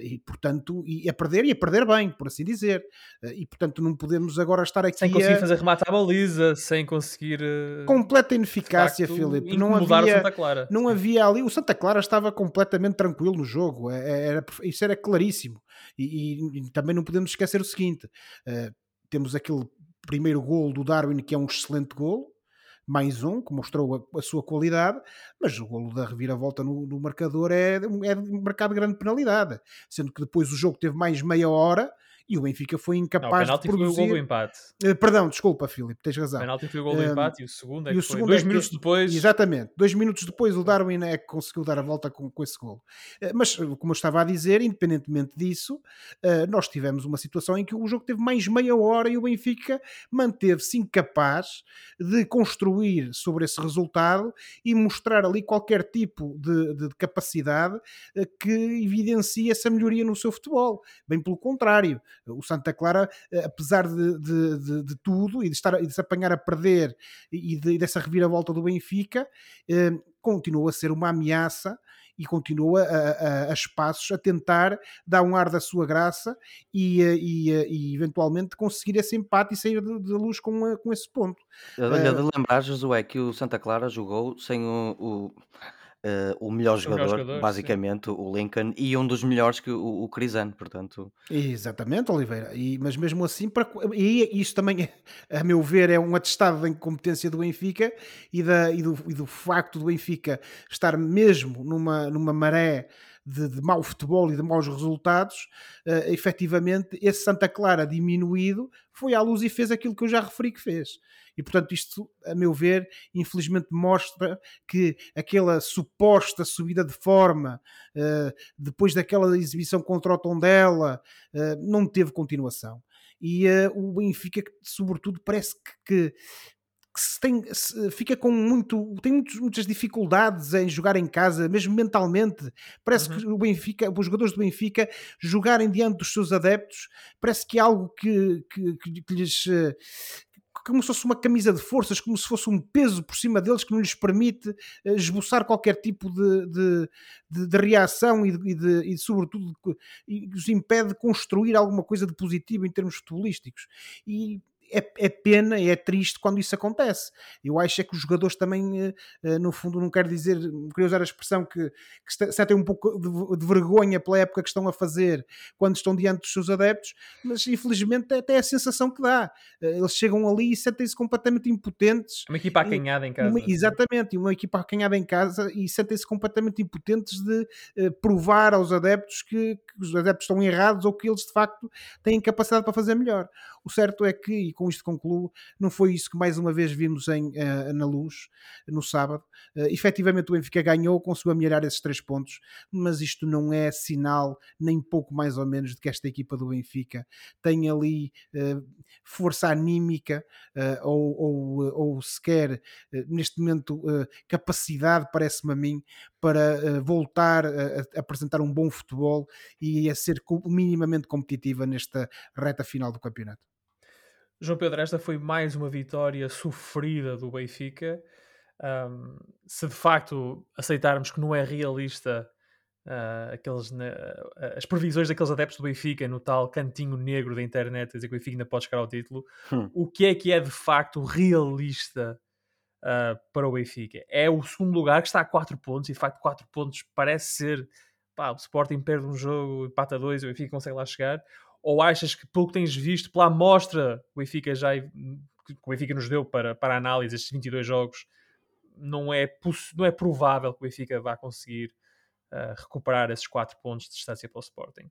E portanto, e a perder e a perder bem, por assim dizer. E portanto, não podemos agora estar aqui. Sem conseguir a... fazer remate à baliza, sem conseguir. Completa ineficácia, Filipe. Não havia, não havia ali. O Santa Clara estava completamente tranquilo no jogo, é, é, era, isso era claríssimo. E, e, também não podemos esquecer o seguinte: uh, temos aquele primeiro gol do Darwin, que é um excelente gol, mais um, que mostrou a, a, sua qualidade, mas o golo da reviravolta no, no marcador é, é marcado grande penalidade, sendo que depois o jogo teve mais meia hora e o Benfica foi incapaz não, de produzir... foi o gol do empate. Uh, perdão, desculpa, Filipe, tens razão. O penalti foi o gol do uh, empate e o segundo é que o foi. Dois é minutos que... depois... Exatamente. Dois minutos depois o Darwin é que conseguiu dar a volta com, com esse gol. Uh, mas, como eu estava a dizer, independentemente disso, nós tivemos uma situação em que o jogo teve mais meia hora e o Benfica manteve-se incapaz de construir sobre esse resultado e mostrar ali qualquer tipo de, de capacidade que evidencia essa melhoria no seu futebol. Bem pelo contrário, o Santa Clara, eh, apesar de, de, de, de tudo e de, estar, e de se apanhar a perder e, de, dessa reviravolta do Benfica, eh, continua a ser uma ameaça e continua a, a, a, espaços a tentar dar um ar da sua graça e, e, e eventualmente conseguir esse empate e sair de, de luz com, com esse ponto. Olha, de lembrar, Josué, que o Santa Clara jogou sem o, o Uh, o melhor jogador, melhor jogador basicamente, sim. o Lincoln, e um dos melhores que o, o Crisano, portanto. Exatamente, Oliveira. E, mas mesmo assim, para, e isso também, a meu ver, é um atestado da incompetência do Benfica e, da, e, do, e do facto do Benfica estar mesmo numa, numa maré de, de mau futebol e de maus resultados, uh, efetivamente esse Santa Clara diminuído foi à luz e fez aquilo que eu já referi que fez. E portanto, isto, a meu ver, infelizmente mostra que aquela suposta subida de forma uh, depois daquela exibição contra o Tondela uh, não teve continuação. E uh, o Benfica, sobretudo, parece que, que que se tem, fica com muito, tem muitos, muitas dificuldades em jogar em casa, mesmo mentalmente. Parece uhum. que o Benfica, os jogadores do Benfica jogarem diante dos seus adeptos, parece que é algo que, que, que lhes como se fosse uma camisa de forças, como se fosse um peso por cima deles que não lhes permite eh, esboçar qualquer tipo de, de, de, de reação e, de, e, sobretudo, e os impede de construir alguma coisa de positivo em termos futebolísticos. E é, é, pena, é triste quando isso acontece. Eu acho é que os jogadores também, eh, eh, no fundo, não quero dizer, queria usar a expressão que, que sentem um pouco de, de, vergonha pela época que estão a fazer quando estão diante dos seus adeptos, mas infelizmente é até é a sensação que dá. Eh, eles chegam ali e sentem-se completamente impotentes. Uma equipa acanhada em casa. Uma, exatamente, uma equipa acanhada em casa e sentem-se completamente impotentes de uh, provar aos adeptos que, que os adeptos estão errados ou que eles de facto têm capacidade para fazer melhor. O certo é que, e com isto concluo, não foi isso que mais uma vez vimos em, uh, na luz no sábado. Uh, efetivamente o Benfica ganhou, conseguiu amelhar esses três pontos, mas isto não é sinal, nem pouco mais ou menos, de que esta equipa do Benfica tem ali uh, força anímica ou, ou, ou, sequer neste momento capacidade, parece-me a mim, para voltar a apresentar um bom futebol e a ser minimamente competitiva nesta reta final do campeonato. João Pedro, esta foi mais uma vitória sofrida do Benfica. Um, se de facto aceitarmos que não é realista uh, aqueles, uh, as previsões daqueles adeptos do Benfica no tal cantinho negro da internet, dizer que o Benfica ainda pode chegar ao título, hum. o que é que é de facto realista uh, para o Benfica? É o segundo lugar que está a 4 pontos, e de facto 4 pontos parece ser pá, o Sporting perde um jogo, empata dois, o Benfica consegue lá chegar, ou achas que, pelo que tens visto, pela amostra que o Benfica já que o Benfica nos deu para, para análise estes 22 jogos, não é, não é provável que o Benfica vá conseguir uh, recuperar esses 4 pontos de distância para o Sporting?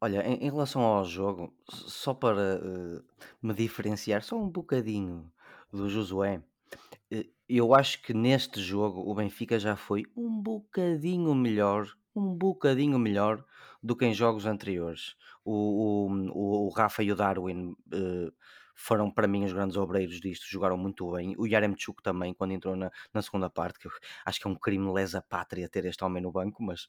Olha, em, em relação ao jogo, só para uh, me diferenciar só um bocadinho do Josué, uh, eu acho que neste jogo o Benfica já foi um bocadinho melhor, um bocadinho melhor do que em jogos anteriores. O, o, o Rafa e o Darwin uh, foram para mim os grandes obreiros disto, jogaram muito bem. O Yaremchuk também, quando entrou na, na segunda parte, que acho que é um crime lesa pátria ter este homem no banco, mas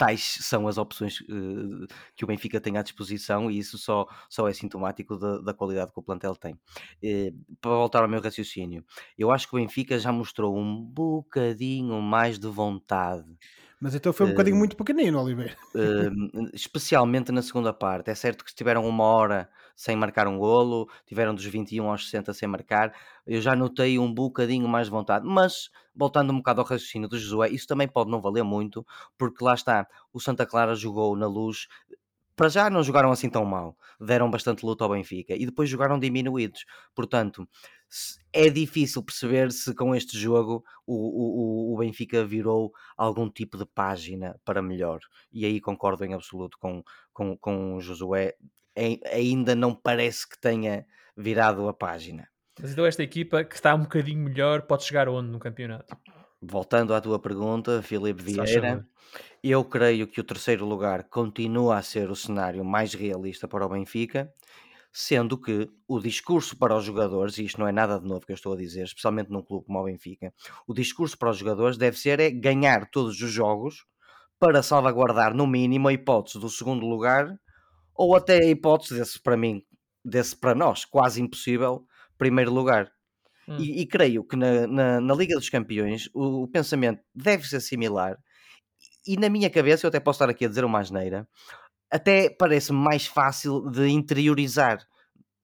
tais são as opções uh, que o Benfica tem à disposição e isso só, só é sintomático da, da qualidade que o plantel tem. Uh, para voltar ao meu raciocínio, eu acho que o Benfica já mostrou um bocadinho mais de vontade mas então foi um bocadinho muito pequenino, Oliveira. Uh, especialmente na segunda parte. É certo que estiveram uma hora sem marcar um golo, tiveram dos 21 aos 60 sem marcar. Eu já notei um bocadinho mais de vontade. Mas, voltando um bocado ao raciocínio do Josué, isso também pode não valer muito, porque lá está, o Santa Clara jogou na luz para já não jogaram assim tão mal, deram bastante luta ao Benfica e depois jogaram diminuídos. Portanto, é difícil perceber se com este jogo o, o, o Benfica virou algum tipo de página para melhor. E aí concordo em absoluto com, com, com o Josué. É, ainda não parece que tenha virado a página. Mas então esta equipa que está um bocadinho melhor pode chegar onde no campeonato? Voltando à tua pergunta, Filipe Vieira, eu creio que o terceiro lugar continua a ser o cenário mais realista para o Benfica sendo que o discurso para os jogadores, e isto não é nada de novo que eu estou a dizer, especialmente num clube como o Benfica, o discurso para os jogadores deve ser é ganhar todos os jogos para salvaguardar no mínimo a hipótese do segundo lugar ou até a hipótese desse para mim, desse para nós, quase impossível, primeiro lugar. Hum. E, e, creio que na, na, na, Liga dos Campeões o, o pensamento deve ser similar e na minha cabeça, eu até posso estar aqui a dizer uma asneira, até parece mais fácil de interiorizar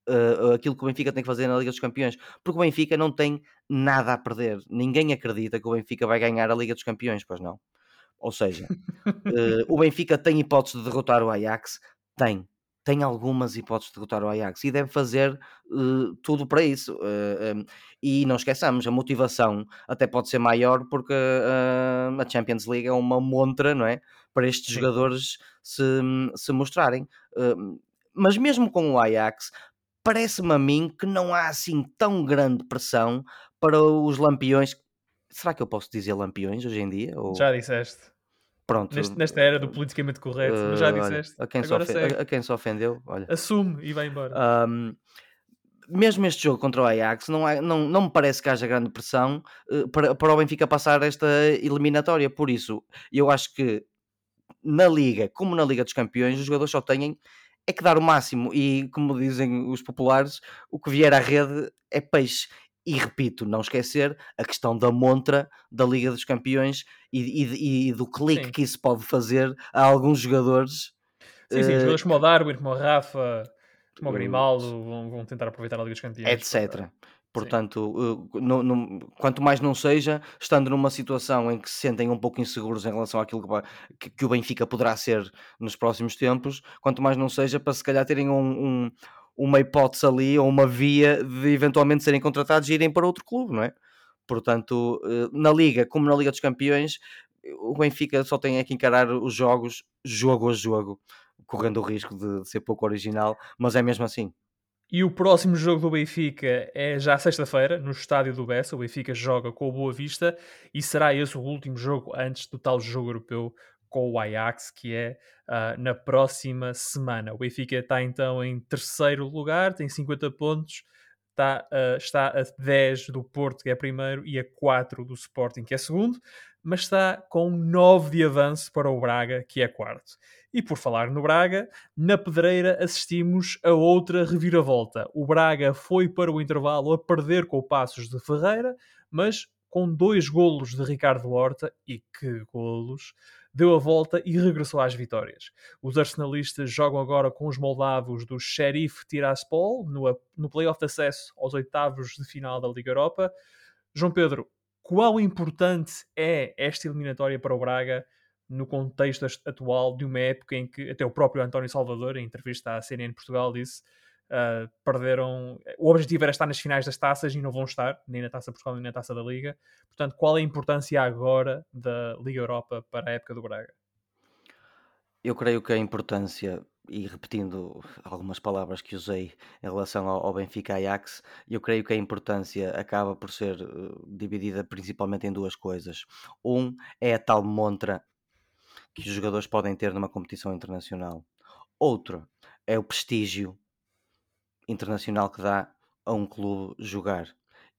uh, aquilo que o Benfica tem que fazer na Liga dos Campeões, porque o Benfica não tem nada a perder. Ninguém acredita que o Benfica vai ganhar a Liga dos Campeões, pois não. Ou seja, uh, o Benfica tem hipótese de derrotar o Ajax? Tem. Tem algumas hipóteses de derrotar o Ajax e deve fazer uh, tudo para isso. Uh, um, e não esqueçamos, a motivação até pode ser maior porque a Champions League é uma montra, não é? Para estes Sim. jogadores se, se mostrarem. mas mesmo com o Ajax, parece-me a mim que não há assim tão grande pressão para os lampiões. Será que eu posso dizer lampiões hoje em dia? Ou... Já disseste. Pronto. Neste, nesta era do politicamente correto, uh, mas já disseste. Olha, a, quem Agora se a, a, quem se ofendeu, olha. Assume e vai embora. Um, mesmo este jogo contra o Ajax, não, há, não, não me parece que haja grande pressão uh, para, para o Benfica passar esta eliminatória. Por isso, eu acho que na Liga, como na Liga dos Campeões, os jogadores só têm é que dar o máximo e, como dizem os populares, o que vier à rede é peixe. E repito, não esquecer a questão da montra da Liga dos Campeões e, e, e do clique sim. que isso pode fazer a alguns jogadores. Sim, sim, uh, jogadores como o Darwin, como o Rafa, como o Grimaldo vão, vão tentar aproveitar a Liga dos Campeões. Etc. Para... Portanto, uh, no, no, quanto mais não seja, estando numa situação em que se sentem um pouco inseguros em relação àquilo que, que, que, o Benfica poderá ser nos próximos tempos, quanto mais não seja para se calhar terem um, um, uma hipótese ali ou uma via de eventualmente serem contratados e irem para outro clube, não é? Portanto, uh, na Liga, como na Liga dos Campeões, o Benfica só tem é que encarar os jogos jogo a jogo, correndo o risco de ser pouco original, mas é mesmo assim. E o próximo jogo do Benfica é já sexta-feira, no estádio do Bessa. O Benfica joga com o Boa Vista e será esse o último jogo antes do tal jogo europeu com o Ajax, que é uh, na próxima semana. O Benfica está então em terceiro lugar, tem 50 pontos, está, uh, está a 10 do Porto, que é primeiro, e a 4 do Sporting, que é segundo, mas está com 9 de avanço para o Braga, que é quarto. E por falar no Braga, na Pedreira assistimos a outra reviravolta. O Braga foi para o intervalo a perder com o Passos de Ferreira, mas com dois golos de Ricardo Horta, e que golos, deu a volta e regressou às vitórias. Os arsenalistas jogam agora com os moldavos do Sheriff Tiraspol no, no playoff de acesso aos oitavos de final da Liga Europa. João Pedro, quão importante é esta eliminatória para o Braga no contexto atual de uma época em que até o próprio António Salvador, em entrevista à CNN Portugal, disse uh, perderam. O objetivo era estar nas finais das taças e não vão estar, nem na taça Portugal nem na taça da Liga. Portanto, qual é a importância agora da Liga Europa para a época do Braga? Eu creio que a importância, e repetindo algumas palavras que usei em relação ao, Benfica Ajax, eu creio que a importância acaba por ser uh, dividida principalmente em duas coisas. Um é a tal montra que os jogadores podem ter numa competição internacional. Outro é o prestígio internacional que dá a um clube jogar.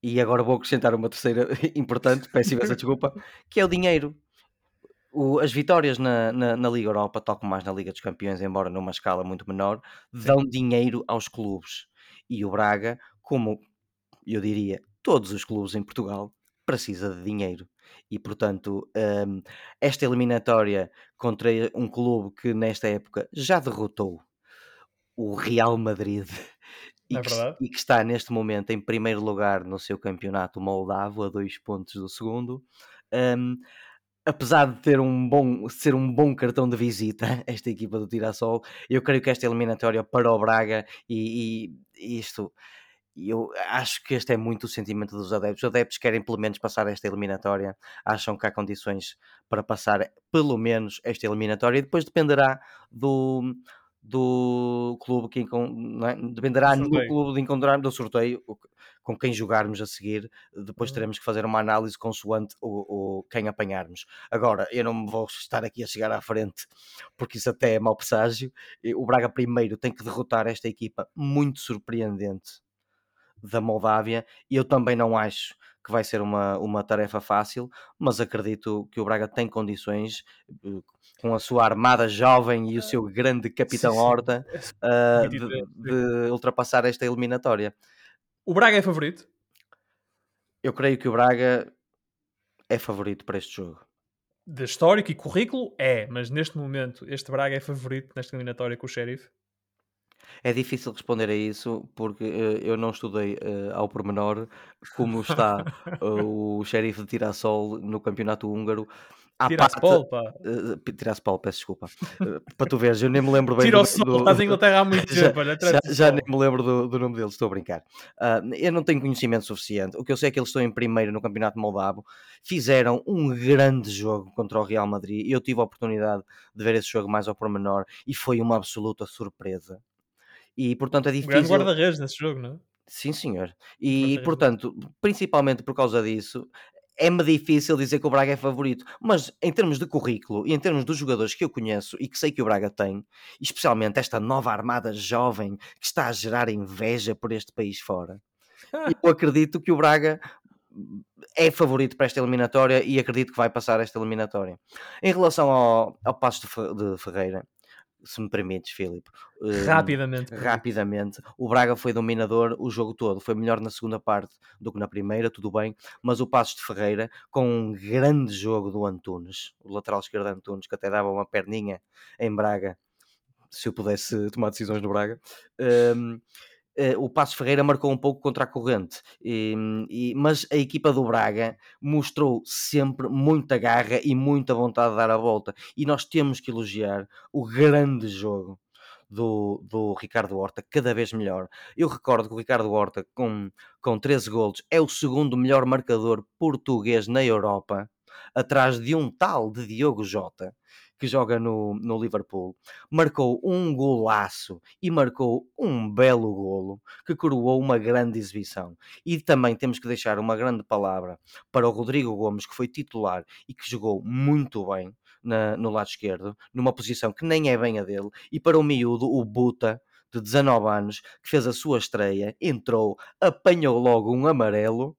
E agora vou acrescentar uma terceira importante, peço imensa desculpa, que é o dinheiro. O, as vitórias na, na, na, Liga Europa, tal como mais na Liga dos Campeões, embora numa escala muito menor, dão dinheiro aos clubes. E o Braga, como eu diria, todos os clubes em Portugal, precisa de dinheiro. E portanto, um, esta eliminatória contra um clube que nesta época já derrotou o Real Madrid e, é que, e, que, está neste momento em primeiro lugar no seu campeonato moldavo, a dois pontos do segundo. Um, apesar de ter um bom, ser um bom cartão de visita, esta equipa do Tirassol, eu creio que esta eliminatória para o Braga e, e isto eu acho que este é muito o sentimento dos adeptos. Os adeptos querem pelo menos passar esta eliminatória, acham que há condições para passar pelo menos esta eliminatória e depois dependerá do, do clube que é? dependerá do clube de encontrar do sorteio com quem jogarmos a seguir. Depois uhum. teremos que fazer uma análise consoante o, o quem apanharmos. Agora, eu não me vou estar aqui a chegar à frente porque isso até é mau presságio. O Braga primeiro tem que derrotar esta equipa muito surpreendente da Moldávia e eu também não acho que vai ser uma, uma tarefa fácil, mas acredito que o Braga tem condições, eh, com a sua armada jovem e o seu grande capitão sim, sim. Horta, uh, de, de, ultrapassar esta eliminatória. O Braga é favorito? Eu creio que o Braga é favorito para este jogo. de histórico e currículo, é, mas neste momento este Braga é favorito nesta eliminatória com o Sheriff? É difícil responder a isso porque uh, eu não estudei uh, ao pormenor como está uh, o Sheriff de Tirassol no campeonato húngaro Tiraspol, pá. Uh, Tiraspol, peço desculpa. Para tu veres, eu nem me lembro bem Tira o sol, estás em Inglaterra há muito tempo. já, olha, já, já, nem me lembro do, do, nome deles, estou a brincar. Uh, eu não tenho conhecimento suficiente. O que eu sei é que eles estão em primeiro no Campeonato Moldavo. Fizeram um grande jogo contra o Real Madrid. Eu tive a oportunidade de ver esse jogo mais ao pormenor e foi uma absoluta surpresa. E portanto é difícil. Um guarda-redes nesse jogo, não é? Sim, senhor. E, portanto, principalmente por causa disso, é-me difícil dizer que o Braga é favorito, mas em termos de currículo e em termos dos jogadores que eu conheço e que sei que o Braga tem, especialmente esta nova armada jovem que está a gerar inveja por este país fora, eu acredito que o Braga é favorito para esta eliminatória e acredito que vai passar esta eliminatória. Em relação ao, ao Passo de Ferreira, se me permites, Filipe. Hum, rapidamente. rapidamente. O Braga foi dominador o jogo todo. Foi melhor na segunda parte do que na primeira, tudo bem. Mas o Passos de Ferreira, com um grande jogo do Antunes, o lateral esquerdo Antunes, que até dava uma perninha em Braga, se eu pudesse tomar decisões no Braga. Um, Uh, o Passo Ferreira marcou um pouco contra a corrente, e, e, mas a equipa do Braga mostrou sempre muita garra e muita vontade de dar a volta. E nós temos que elogiar o grande jogo do, do Ricardo Horta, cada vez melhor. Eu recordo que o Ricardo Horta, com, com 13 golos, é o segundo melhor marcador português na Europa, atrás de um tal de Diogo Jota que joga no, no Liverpool, marcou um golaço e marcou um belo golo que coroou uma grande exibição. E também temos que deixar uma grande palavra para o Rodrigo Gomes, que foi titular e que jogou muito bem na, no lado esquerdo, numa posição que nem é bem a dele, e para o miúdo, o Buta, de 19 anos, que fez a sua estreia, entrou, apanhou logo um amarelo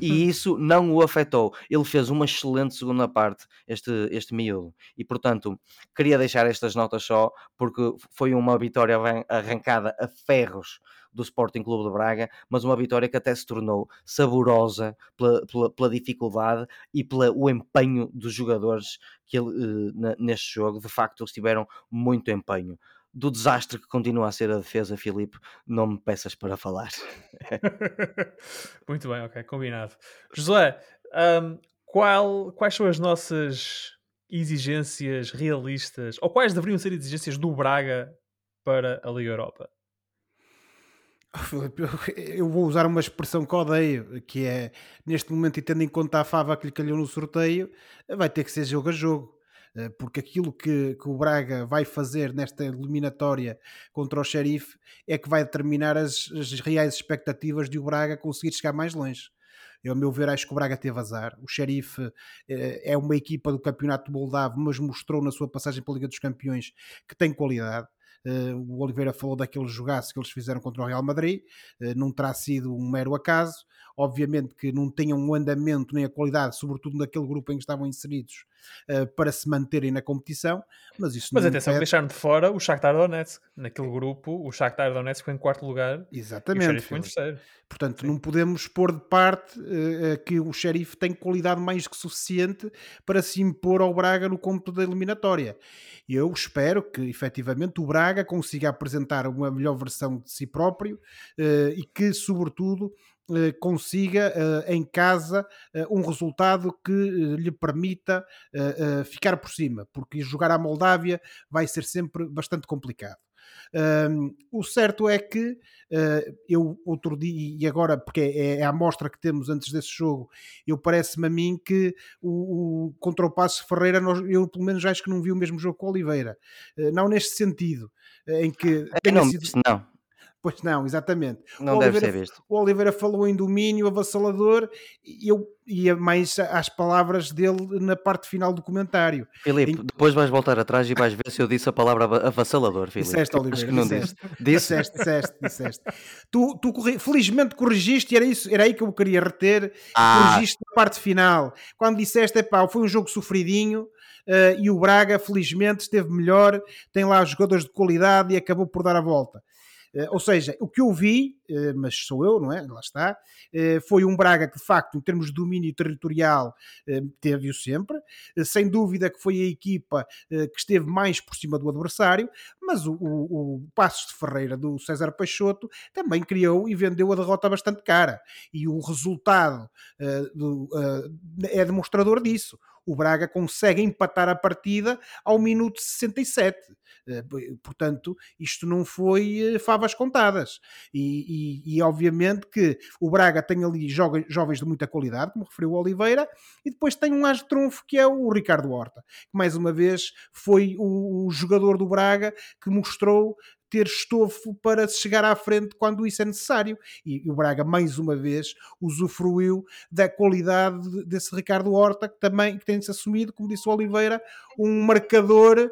e isso não o afetou. Ele fez uma excelente segunda parte, este, este miúdo. E portanto, queria deixar estas notas só, porque foi uma vitória arrancada a ferros do Sporting Clube de Braga, mas uma vitória que até se tornou saborosa pela, pela, pela dificuldade e pelo empenho dos jogadores que ele, uh, neste jogo. De facto, eles tiveram muito empenho do desastre que continua a ser a defesa, Filipe, não me peças para falar. Muito bem, ok, combinado. José, um, qual, quais são as nossas exigências realistas, ou quais deveriam ser exigências do Braga para a Liga Europa? Eu vou usar uma expressão que odeio, que é neste momento, e tendo em conta a fava que lhe calhou no sorteio, vai ter que ser jogo a jogo. Eh, porque aquilo que, que, o Braga vai fazer nesta eliminatória contra o Sheriff é que vai determinar as, as reais expectativas de o Braga conseguir chegar mais longe. Eu, ao meu ver, acho que o Braga teve azar. O Sheriff eh, é uma equipa do Campeonato Moldavo, mas mostrou na sua passagem pela Liga dos Campeões que tem qualidade. Uh, o Oliveira falou daquele jogaço que eles fizeram contra o Real Madrid, uh, não terá sido um mero acaso. Obviamente que não tinham um andamento nem a qualidade, sobretudo naquele grupo em que estavam inseridos, uh, para se manterem na competição, mas isso Mas atenção, impede... deixaram de fora o Shakhtar Donetsk. Naquele grupo, o Shakhtar Donetsk foi em quarto lugar Exatamente, e o foi em terceiro. Portanto, Sim. não podemos pôr de parte uh, que o Sheriff tem qualidade mais que suficiente para se impor ao Braga no cômputo da eliminatória. Eu espero que, efetivamente, o Braga consiga apresentar uma melhor versão de si próprio uh, e que, sobretudo, consiga eh, em casa eh, um resultado que lhe permita ficar por cima, porque jogar à Moldávia vai ser sempre bastante complicado. Um, o certo é que uh, eu outro dia, e agora, porque é, é, a amostra que temos antes desse jogo, eu parece-me a mim que o, o, contra o Passo Ferreira, nós, eu pelo menos acho que não vi o mesmo jogo com o Oliveira. Uh, não neste sentido, em que. Não, sido... não, Pois não, exatamente. Não o deve Oliveira, ser visto. O Oliveira falou em domínio avassalador e eu ia mais às palavras dele na parte final do comentário. Filipe, em... depois vais voltar atrás e vais ver se eu disse a palavra avassalador, Filipe. Disseste, Oliveira. Acho que não disseste. disse. Disseste, disseste, disseste. tu, tu corri... felizmente corrigiste e era, isso, era aí que eu queria reter. Ah. Corrigiste na parte final. Quando disseste, pá, foi um jogo sofridinho. Uh, e o Braga, felizmente, esteve melhor, tem lá jogadores de qualidade e acabou por dar a volta. Uh, ou seja, o que eu vi, uh, mas sou eu, não é? Lá está, uh, foi um Braga que de facto, em termos de domínio territorial, teve-o sempre. sem dúvida que foi a equipa que esteve mais por cima do adversário, mas o, o, o Passos de Ferreira do César Peixoto também criou e vendeu a derrota bastante cara. E o resultado do, é demonstrador disso o Braga consegue empatar a partida ao minuto 67. Eh, portanto, isto não foi eh, favas contadas. E, e, e obviamente que o Braga tem ali jovens de muita qualidade, como referiu o Oliveira, e depois tem um as de trunfo que é o Ricardo Horta, que mais uma vez foi o, o jogador do Braga que mostrou ter estofo para chegar à frente quando isso é necessário. E, o Braga, mais uma vez, usufruiu da qualidade desse Ricardo Horta, que também que tem-se assumido, como disse o Oliveira, um marcador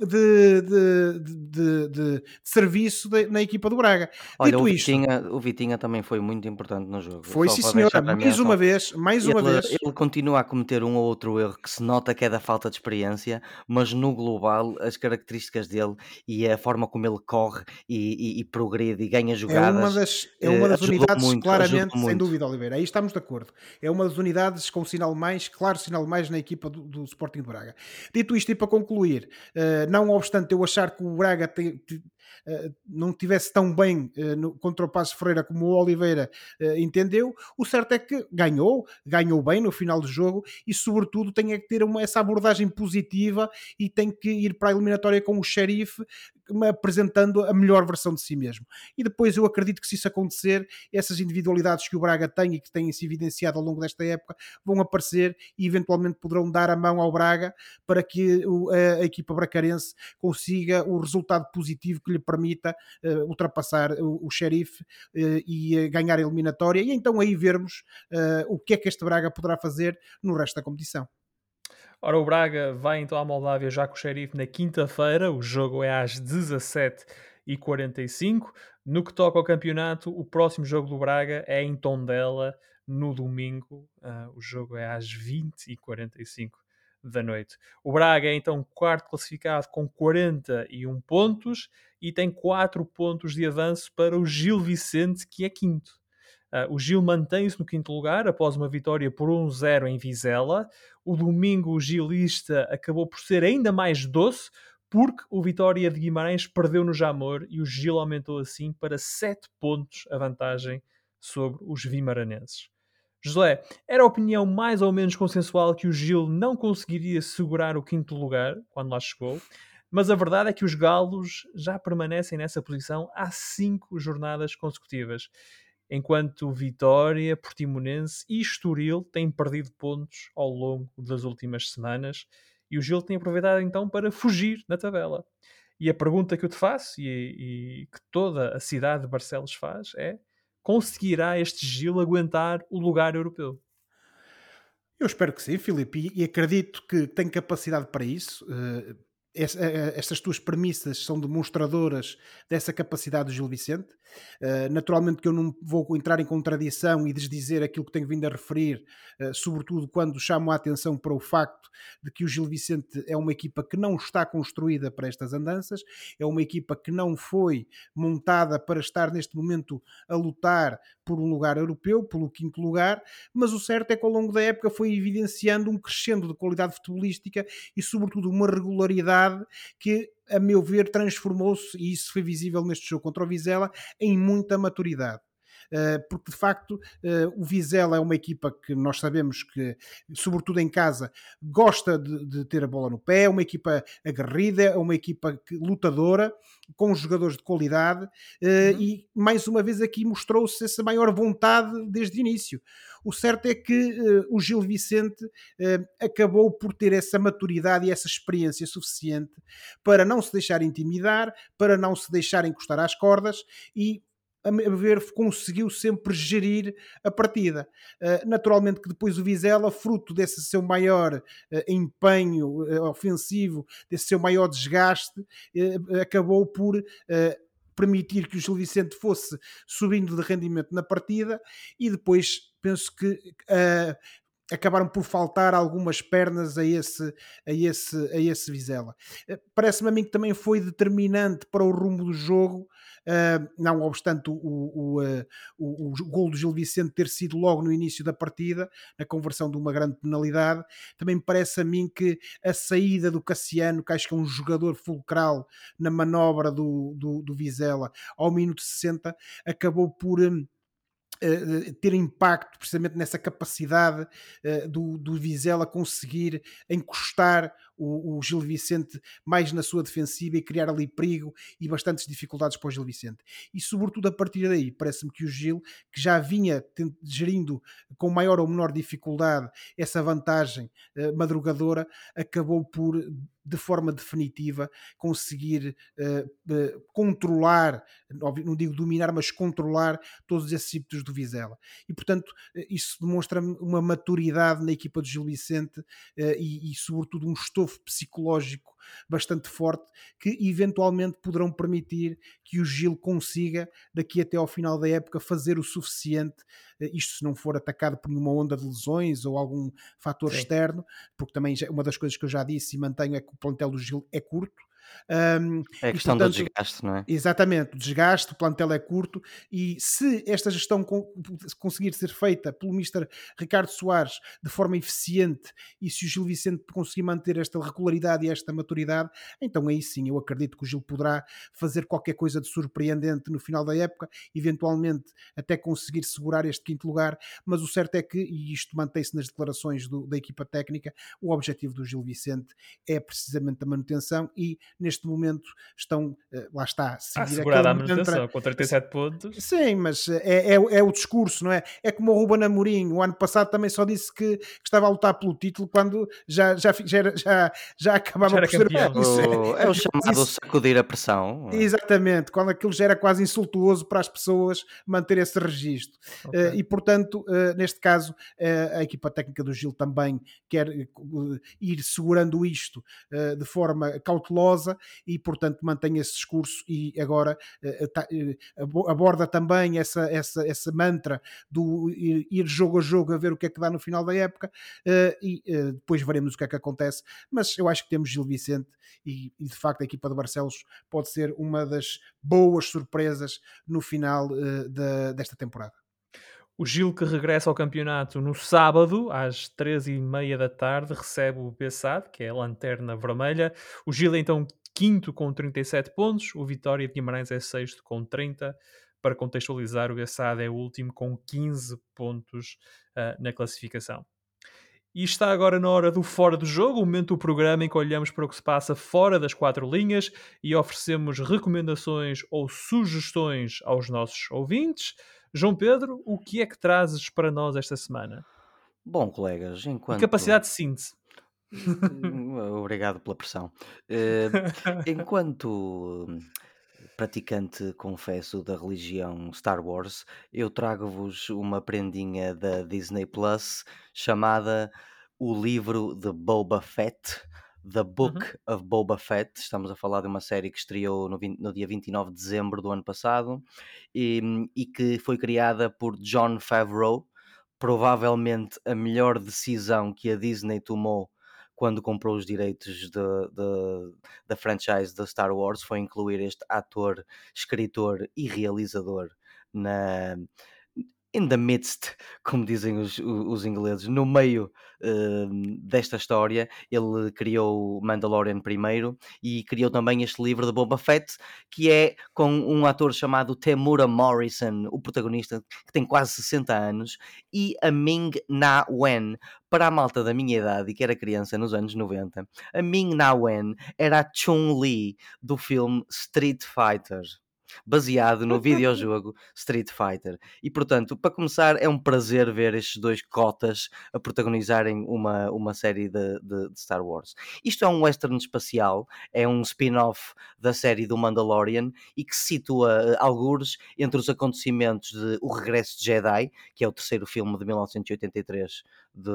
de, de, de, de serviço na equipa do Braga. Olha, Dito o Vitinha, isto, o Vitinha também foi muito importante no jogo. Foi, sim, senhora. Mais uma vez, mais uma ele, vez. Ele continua a cometer um ou outro erro que se nota que é da falta de experiência, mas no global, as características dele e a forma como ele corre e, e, e progride e ganha jogadas. É uma das, é uma das unidades, muito, claramente, sem dúvida, Oliveira. Aí estamos de acordo. É uma das unidades com sinal mais, claro, sinal mais na equipa do, do Sporting de Braga. Dito isto, e para concluir. Uh, não obstante eu achar que o Braga te, te, não tivesse tão bem uh, no, contra o Passo Ferreira como o Oliveira uh, entendeu, o certo é que ganhou, ganhou bem no final do jogo e, sobretudo, tem que ter uma, essa abordagem positiva e tem que ir para a eliminatória com o xerife apresentando a melhor versão de si mesmo. E depois eu acredito que se isso acontecer, essas individualidades que o Braga tem e que têm se evidenciado ao longo desta época vão aparecer e eventualmente poderão dar a mão ao Braga para que a, a equipa bracarense consiga o resultado positivo que lhe permita uh, ultrapassar o, o xerife uh, e uh, ganhar a eliminatória e então aí vermos o que é que este Braga poderá fazer no resto da competição. Ora, o Braga vai então à Moldávia já com o Xerife na quinta-feira. O jogo é às 17h45. No que toca ao campeonato, o próximo jogo do Braga é em Tondela no domingo. Uh, o jogo é às 20h45 da noite. O Braga é então quarto classificado com 41 pontos e tem 4 pontos de avanço para o Gil Vicente, que é quinto. Uh, o Gil mantém-se no quinto lugar após uma vitória por 1-0 em Vizela. O domingo o gilista acabou por ser ainda mais doce porque o Vitória de Guimarães perdeu no Jamor e o Gil aumentou assim para 7 pontos a vantagem sobre os vimaranenses. José, era a opinião mais ou menos consensual que o Gil não conseguiria segurar o quinto lugar quando lá chegou, mas a verdade é que os galos já permanecem nessa posição há cinco jornadas consecutivas enquanto Vitória, Portimonense e Estoril têm perdido pontos ao longo das últimas semanas e o Gil tem aproveitado então para fugir na tabela. E a pergunta que eu te faço e, e que toda a cidade de Barcelos faz é: conseguirá este Gil aguentar o lugar europeu? Eu espero que sim, Filipe, e acredito que tem capacidade para isso. Uh, estas tuas premissas são demonstradoras dessa capacidade do Gil Vicente. Uh, naturalmente que eu não vou entrar em contradição e desdizer aquilo que tenho vindo a referir, sobretudo quando chamo a atenção para o facto de que o Gil Vicente é uma equipa que não está construída para estas andanças, é uma equipa que não foi montada para estar neste momento a lutar por um lugar europeu, pelo quinto lugar, mas o certo é que ao longo da época foi evidenciando um crescendo de qualidade futebolística e, sobretudo, uma regularidade que, a meu ver, transformou-se, e isso foi visível neste jogo contra o Vizela, em muita maturidade. Eh, porque de facto eh, o Vizela é uma equipa que nós sabemos que, sobretudo em casa, gosta de, de ter a bola no pé, é uma equipa aguerrida, é uma equipa lutadora, com jogadores de qualidade, eh, uhum. e mais uma vez aqui mostrou-se essa maior vontade desde o início. O certo é que uh, o Gil Vicente uh, acabou por ter essa maturidade e essa experiência suficiente para não se deixar intimidar, para não se deixar encostar às cordas e a ver, conseguiu sempre gerir a partida. Uh, naturalmente que depois o Vizela, fruto desse seu maior empenho ofensivo, desse seu maior desgaste, acabou por permitir que o Gil Vicente fosse subindo de rendimento na partida e depois penso que acabaram por faltar algumas pernas a esse, a esse, a esse Vizela. Uh, Parece-me a mim que também foi determinante para o rumo do jogo Uh, não obstante o, o, uh, o, o, gol do Gil Vicente ter sido logo no início da partida, na conversão de uma grande penalidade, também me parece a mim que a saída do Cassiano, que acho que é um jogador fulcral na manobra do, do, do Vizela, ao minuto 60, acabou por. Um, Uh, ter impacto precisamente nessa capacidade uh, do, do Vizela conseguir encostar o, o, Gil Vicente mais na sua defensiva e criar ali perigo e bastantes dificuldades para o Gil Vicente. E sobretudo a partir daí, parece-me que o Gil, que já vinha gerindo com maior ou menor dificuldade essa vantagem uh, madrugadora, acabou por de forma definitiva conseguir uh, uh, controlar, não digo dominar, mas controlar todos esses ímpetos do Vizela. E portanto, isso demonstra uma maturidade na equipa do Gil Vicente e, e, sobretudo, um estofo psicológico bastante forte que eventualmente poderão permitir que o Gil consiga, daqui até ao final da época, fazer o suficiente, eh, isto se não for atacado por nenhuma onda de lesões ou algum fator Sim. externo, porque também uma das coisas que eu já disse e mantenho é que o plantel do Gil é curto, um, é a questão e, portanto, do desgaste, não é? Exatamente, o desgaste, o plantel é curto e se esta gestão conseguir ser feita pelo Mr. Ricardo Soares de forma eficiente e se o Gil Vicente conseguir manter esta regularidade e esta maturidade, então aí sim eu acredito que o Gil poderá fazer qualquer coisa de surpreendente no final da época, eventualmente até conseguir segurar este quinto lugar, mas o certo é que, e isto mantém-se nas declarações do, da equipa técnica, o objetivo do Gil Vicente é precisamente a manutenção e neste momento estão, eh, lá está, seguir assegurada a manutenção, com 37 pontos. Sim, mas é, é, é, o discurso, não é? É como o Ruben Amorim, o ano passado também só disse que, que estava a lutar pelo título quando já, já, já, era, já, já acabava já por ser... Isso, é, é, o chamado isso, sacudir a pressão. É? Exatamente, quando aquilo já era quase insultuoso para as pessoas manter esse registro. Okay. Uh, e, portanto, uh, neste caso, uh, a equipa técnica do Gil também quer ir segurando isto de forma cautelosa e, portanto, mantém esse discurso e agora uh, aborda também essa, essa, essa mantra do ir jogo a jogo a ver o que é que dá no final da época e depois veremos o que é que acontece. Mas eu acho que temos Gil Vicente e, e de facto a equipa de Barcelos pode ser uma das boas surpresas no final de, desta temporada. O Gil que regressa ao campeonato no sábado, às 13h30 da tarde, recebe o Bessade, que é a lanterna vermelha. O Gil é então quinto com 37 pontos, o Vitória de Guimarães é sexto com 30. Para contextualizar, o Bessade é o último com 15 pontos uh, na classificação. E está agora na hora do fora do jogo, o momento do programa em que olhamos para o que se passa fora das quatro linhas e oferecemos recomendações ou sugestões aos nossos ouvintes. João Pedro, o que é que trazes para nós esta semana? Bom, colegas, enquanto. E capacidade de síntese. Hum, obrigado pela pressão. Eh, enquanto praticante, confesso, da religião Star Wars, eu trago-vos uma prendinha da Disney Plus chamada O Livro de Boba Fett. The Book uhum. of Boba Fett. Estamos a falar de uma série que estreou no, 20, no dia 29 de dezembro do ano passado e, e que foi criada por John Favreau. Provavelmente a melhor decisão que a Disney tomou quando comprou os direitos da franchise da Star Wars, foi incluir este ator, escritor e realizador na, in the midst, como dizem os, os ingleses, no meio uh, desta história, ele criou Mandalorian primeiro e criou também este livro de Boba Fett, que é com um ator chamado Temura Morrison, o protagonista, que tem quase 60 anos, e a Ming Na Wen. Para a malta da minha idade e que era criança nos anos 90, a Ming Na Wen era a Chun-Li do filme Street Fighter baseado no videojogo Street Fighter. E portanto, para começar, é um prazer ver estes dois cotas a protagonizarem uma, uma série de, de, de Star Wars. Isto é um western espacial, é um spin-off da série do Mandalorian e que se situa uh, algures entre os acontecimentos de O Regresso de Jedi, que é o terceiro filme de 1983 de,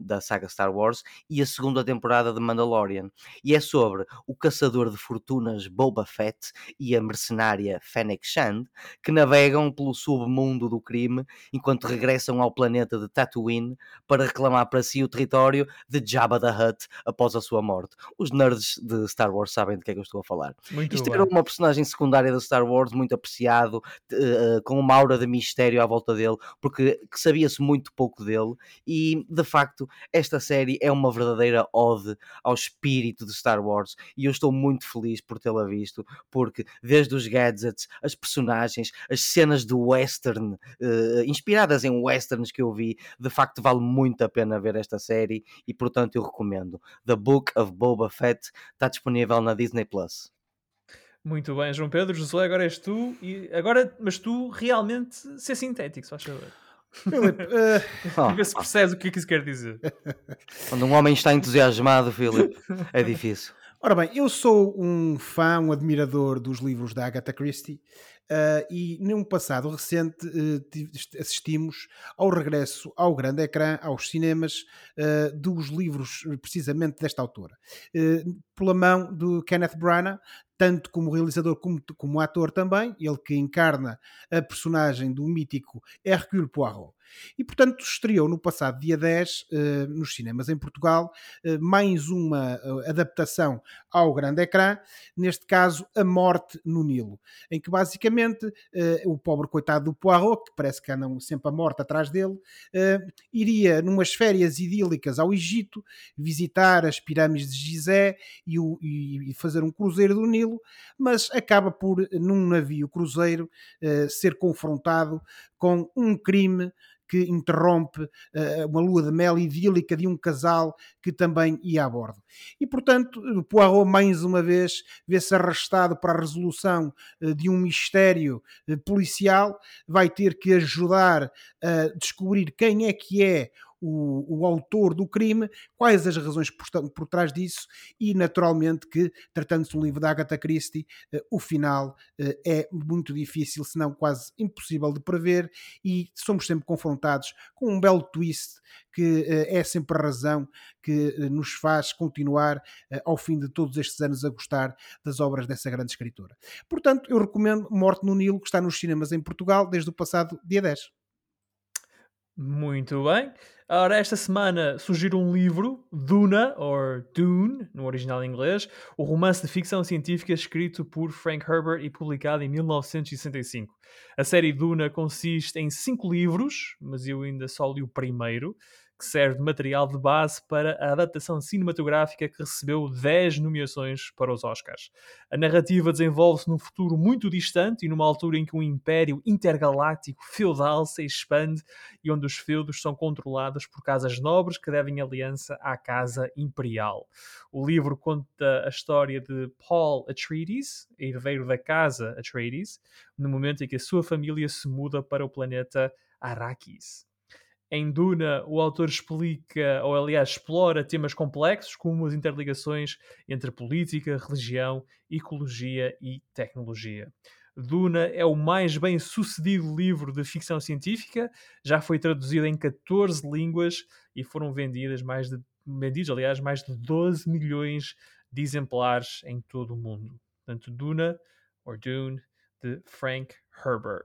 da saga Star Wars, e a segunda temporada de Mandalorian. E é sobre o caçador de fortunas Boba Fett e a mercenária Fennec Shand, que navegam pelo submundo do crime enquanto regressam ao planeta de Tatooine para reclamar para si o território de Jabba the Hutt após a sua morte. Os nerds de Star Wars sabem de que é que eu estou a falar. Muito Isto bem. era uma personagem secundária da Star Wars muito apreciado, eh, com uma aura de mistério à volta dele, porque que sabia-se muito pouco dele e de facto esta série é uma verdadeira ode ao espírito de Star Wars e eu estou muito feliz por tê-la visto, porque desde os gadgets, as personagens, as cenas do western, eh, inspiradas em westerns que eu vi, de facto vale muito a pena ver esta série e portanto eu recomendo. The Book of Boba Fett está disponível na Disney Plus. Muito bem, João Pedro, Josué, agora és tu. E agora, mas tu realmente ser sintético, só favor. Filipe, E ver se percebes o que é que isso quer dizer. quando um homem está entusiasmado, Filipe, é difícil. ora bem, eu sou um fã, um admirador dos livros da Agatha Christie eh, e num passado recente tive- assistimos ao regresso ao grande ecrã, aos cinemas, eh, dos livros precisamente desta autora. Pela mão do Kenneth Branagh, tanto como realizador como, como ator também, ele que encarna a personagem do mítico Hercule Poirot. E, portanto, estreou no passado dia 10, eh, nos cinemas em Portugal, eh, mais uma eh, adaptação ao grande ecrã, neste caso, A Morte no Nilo, em que basicamente o pobre coitado do Poirot, que parece que andam sempre a morte atrás dele, iria numas férias idílicas ao Egito, visitar as pirâmides de Gizé e, o- e- fazer um cruzeiro do Nilo, mas acaba por, num navio cruzeiro, ser confrontado com um crime que interrompe eh, uma lua de mel idílica de um casal que também ia a bordo. E, portanto, Poirot, mais uma vez, vê-se arrastado para a resolução eh, de um mistério eh, policial, vai ter que ajudar a descobrir quem é que é o, o autor do crime, quais as razões por, por trás disso, e naturalmente que, tratando-se de um livro da Agatha Christie, eh, o final eh, é muito difícil, se não quase impossível de prever, e somos sempre confrontados com um belo twist que eh, é sempre a razão que nos faz continuar ao fim de todos estes anos a gostar das obras dessa grande escritora. Portanto, eu recomendo Morte no Nilo, que está nos cinemas em Portugal desde o passado dia 10. Muito bem. Ora, esta semana surgiu um livro, Duna, ou Dune, no original inglês, o romance de ficção científica escrito por Frank Herbert e publicado em 1965. A série Duna consiste em cinco livros, mas eu ainda só li o primeiro, que serve de material de base para a adaptação cinematográfica que recebeu 10 nomeações para os Oscars. A narrativa desenvolve-se num futuro muito distante e numa altura em que um império intergaláctico feudal se expande e onde os feudos são controlados por casas nobres que devem aliança à casa imperial. O livro conta a história de Paul Atreides, herdeiro da casa Atreides, no momento em que a sua família se muda para o planeta Arrakis. Em Duna, o autor explica, ou aliás, explora temas complexos como as interligações entre política, religião, ecologia e tecnologia. Duna é o mais bem sucedido livro de ficção científica, já foi traduzido em 14 línguas e foram vendidas mais de, vendidos, aliás, mais de 12 milhões de exemplares em todo o mundo. Portanto, Duna, ou Dune, de Frank Herbert.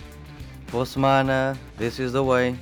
Boa semana, this is the way.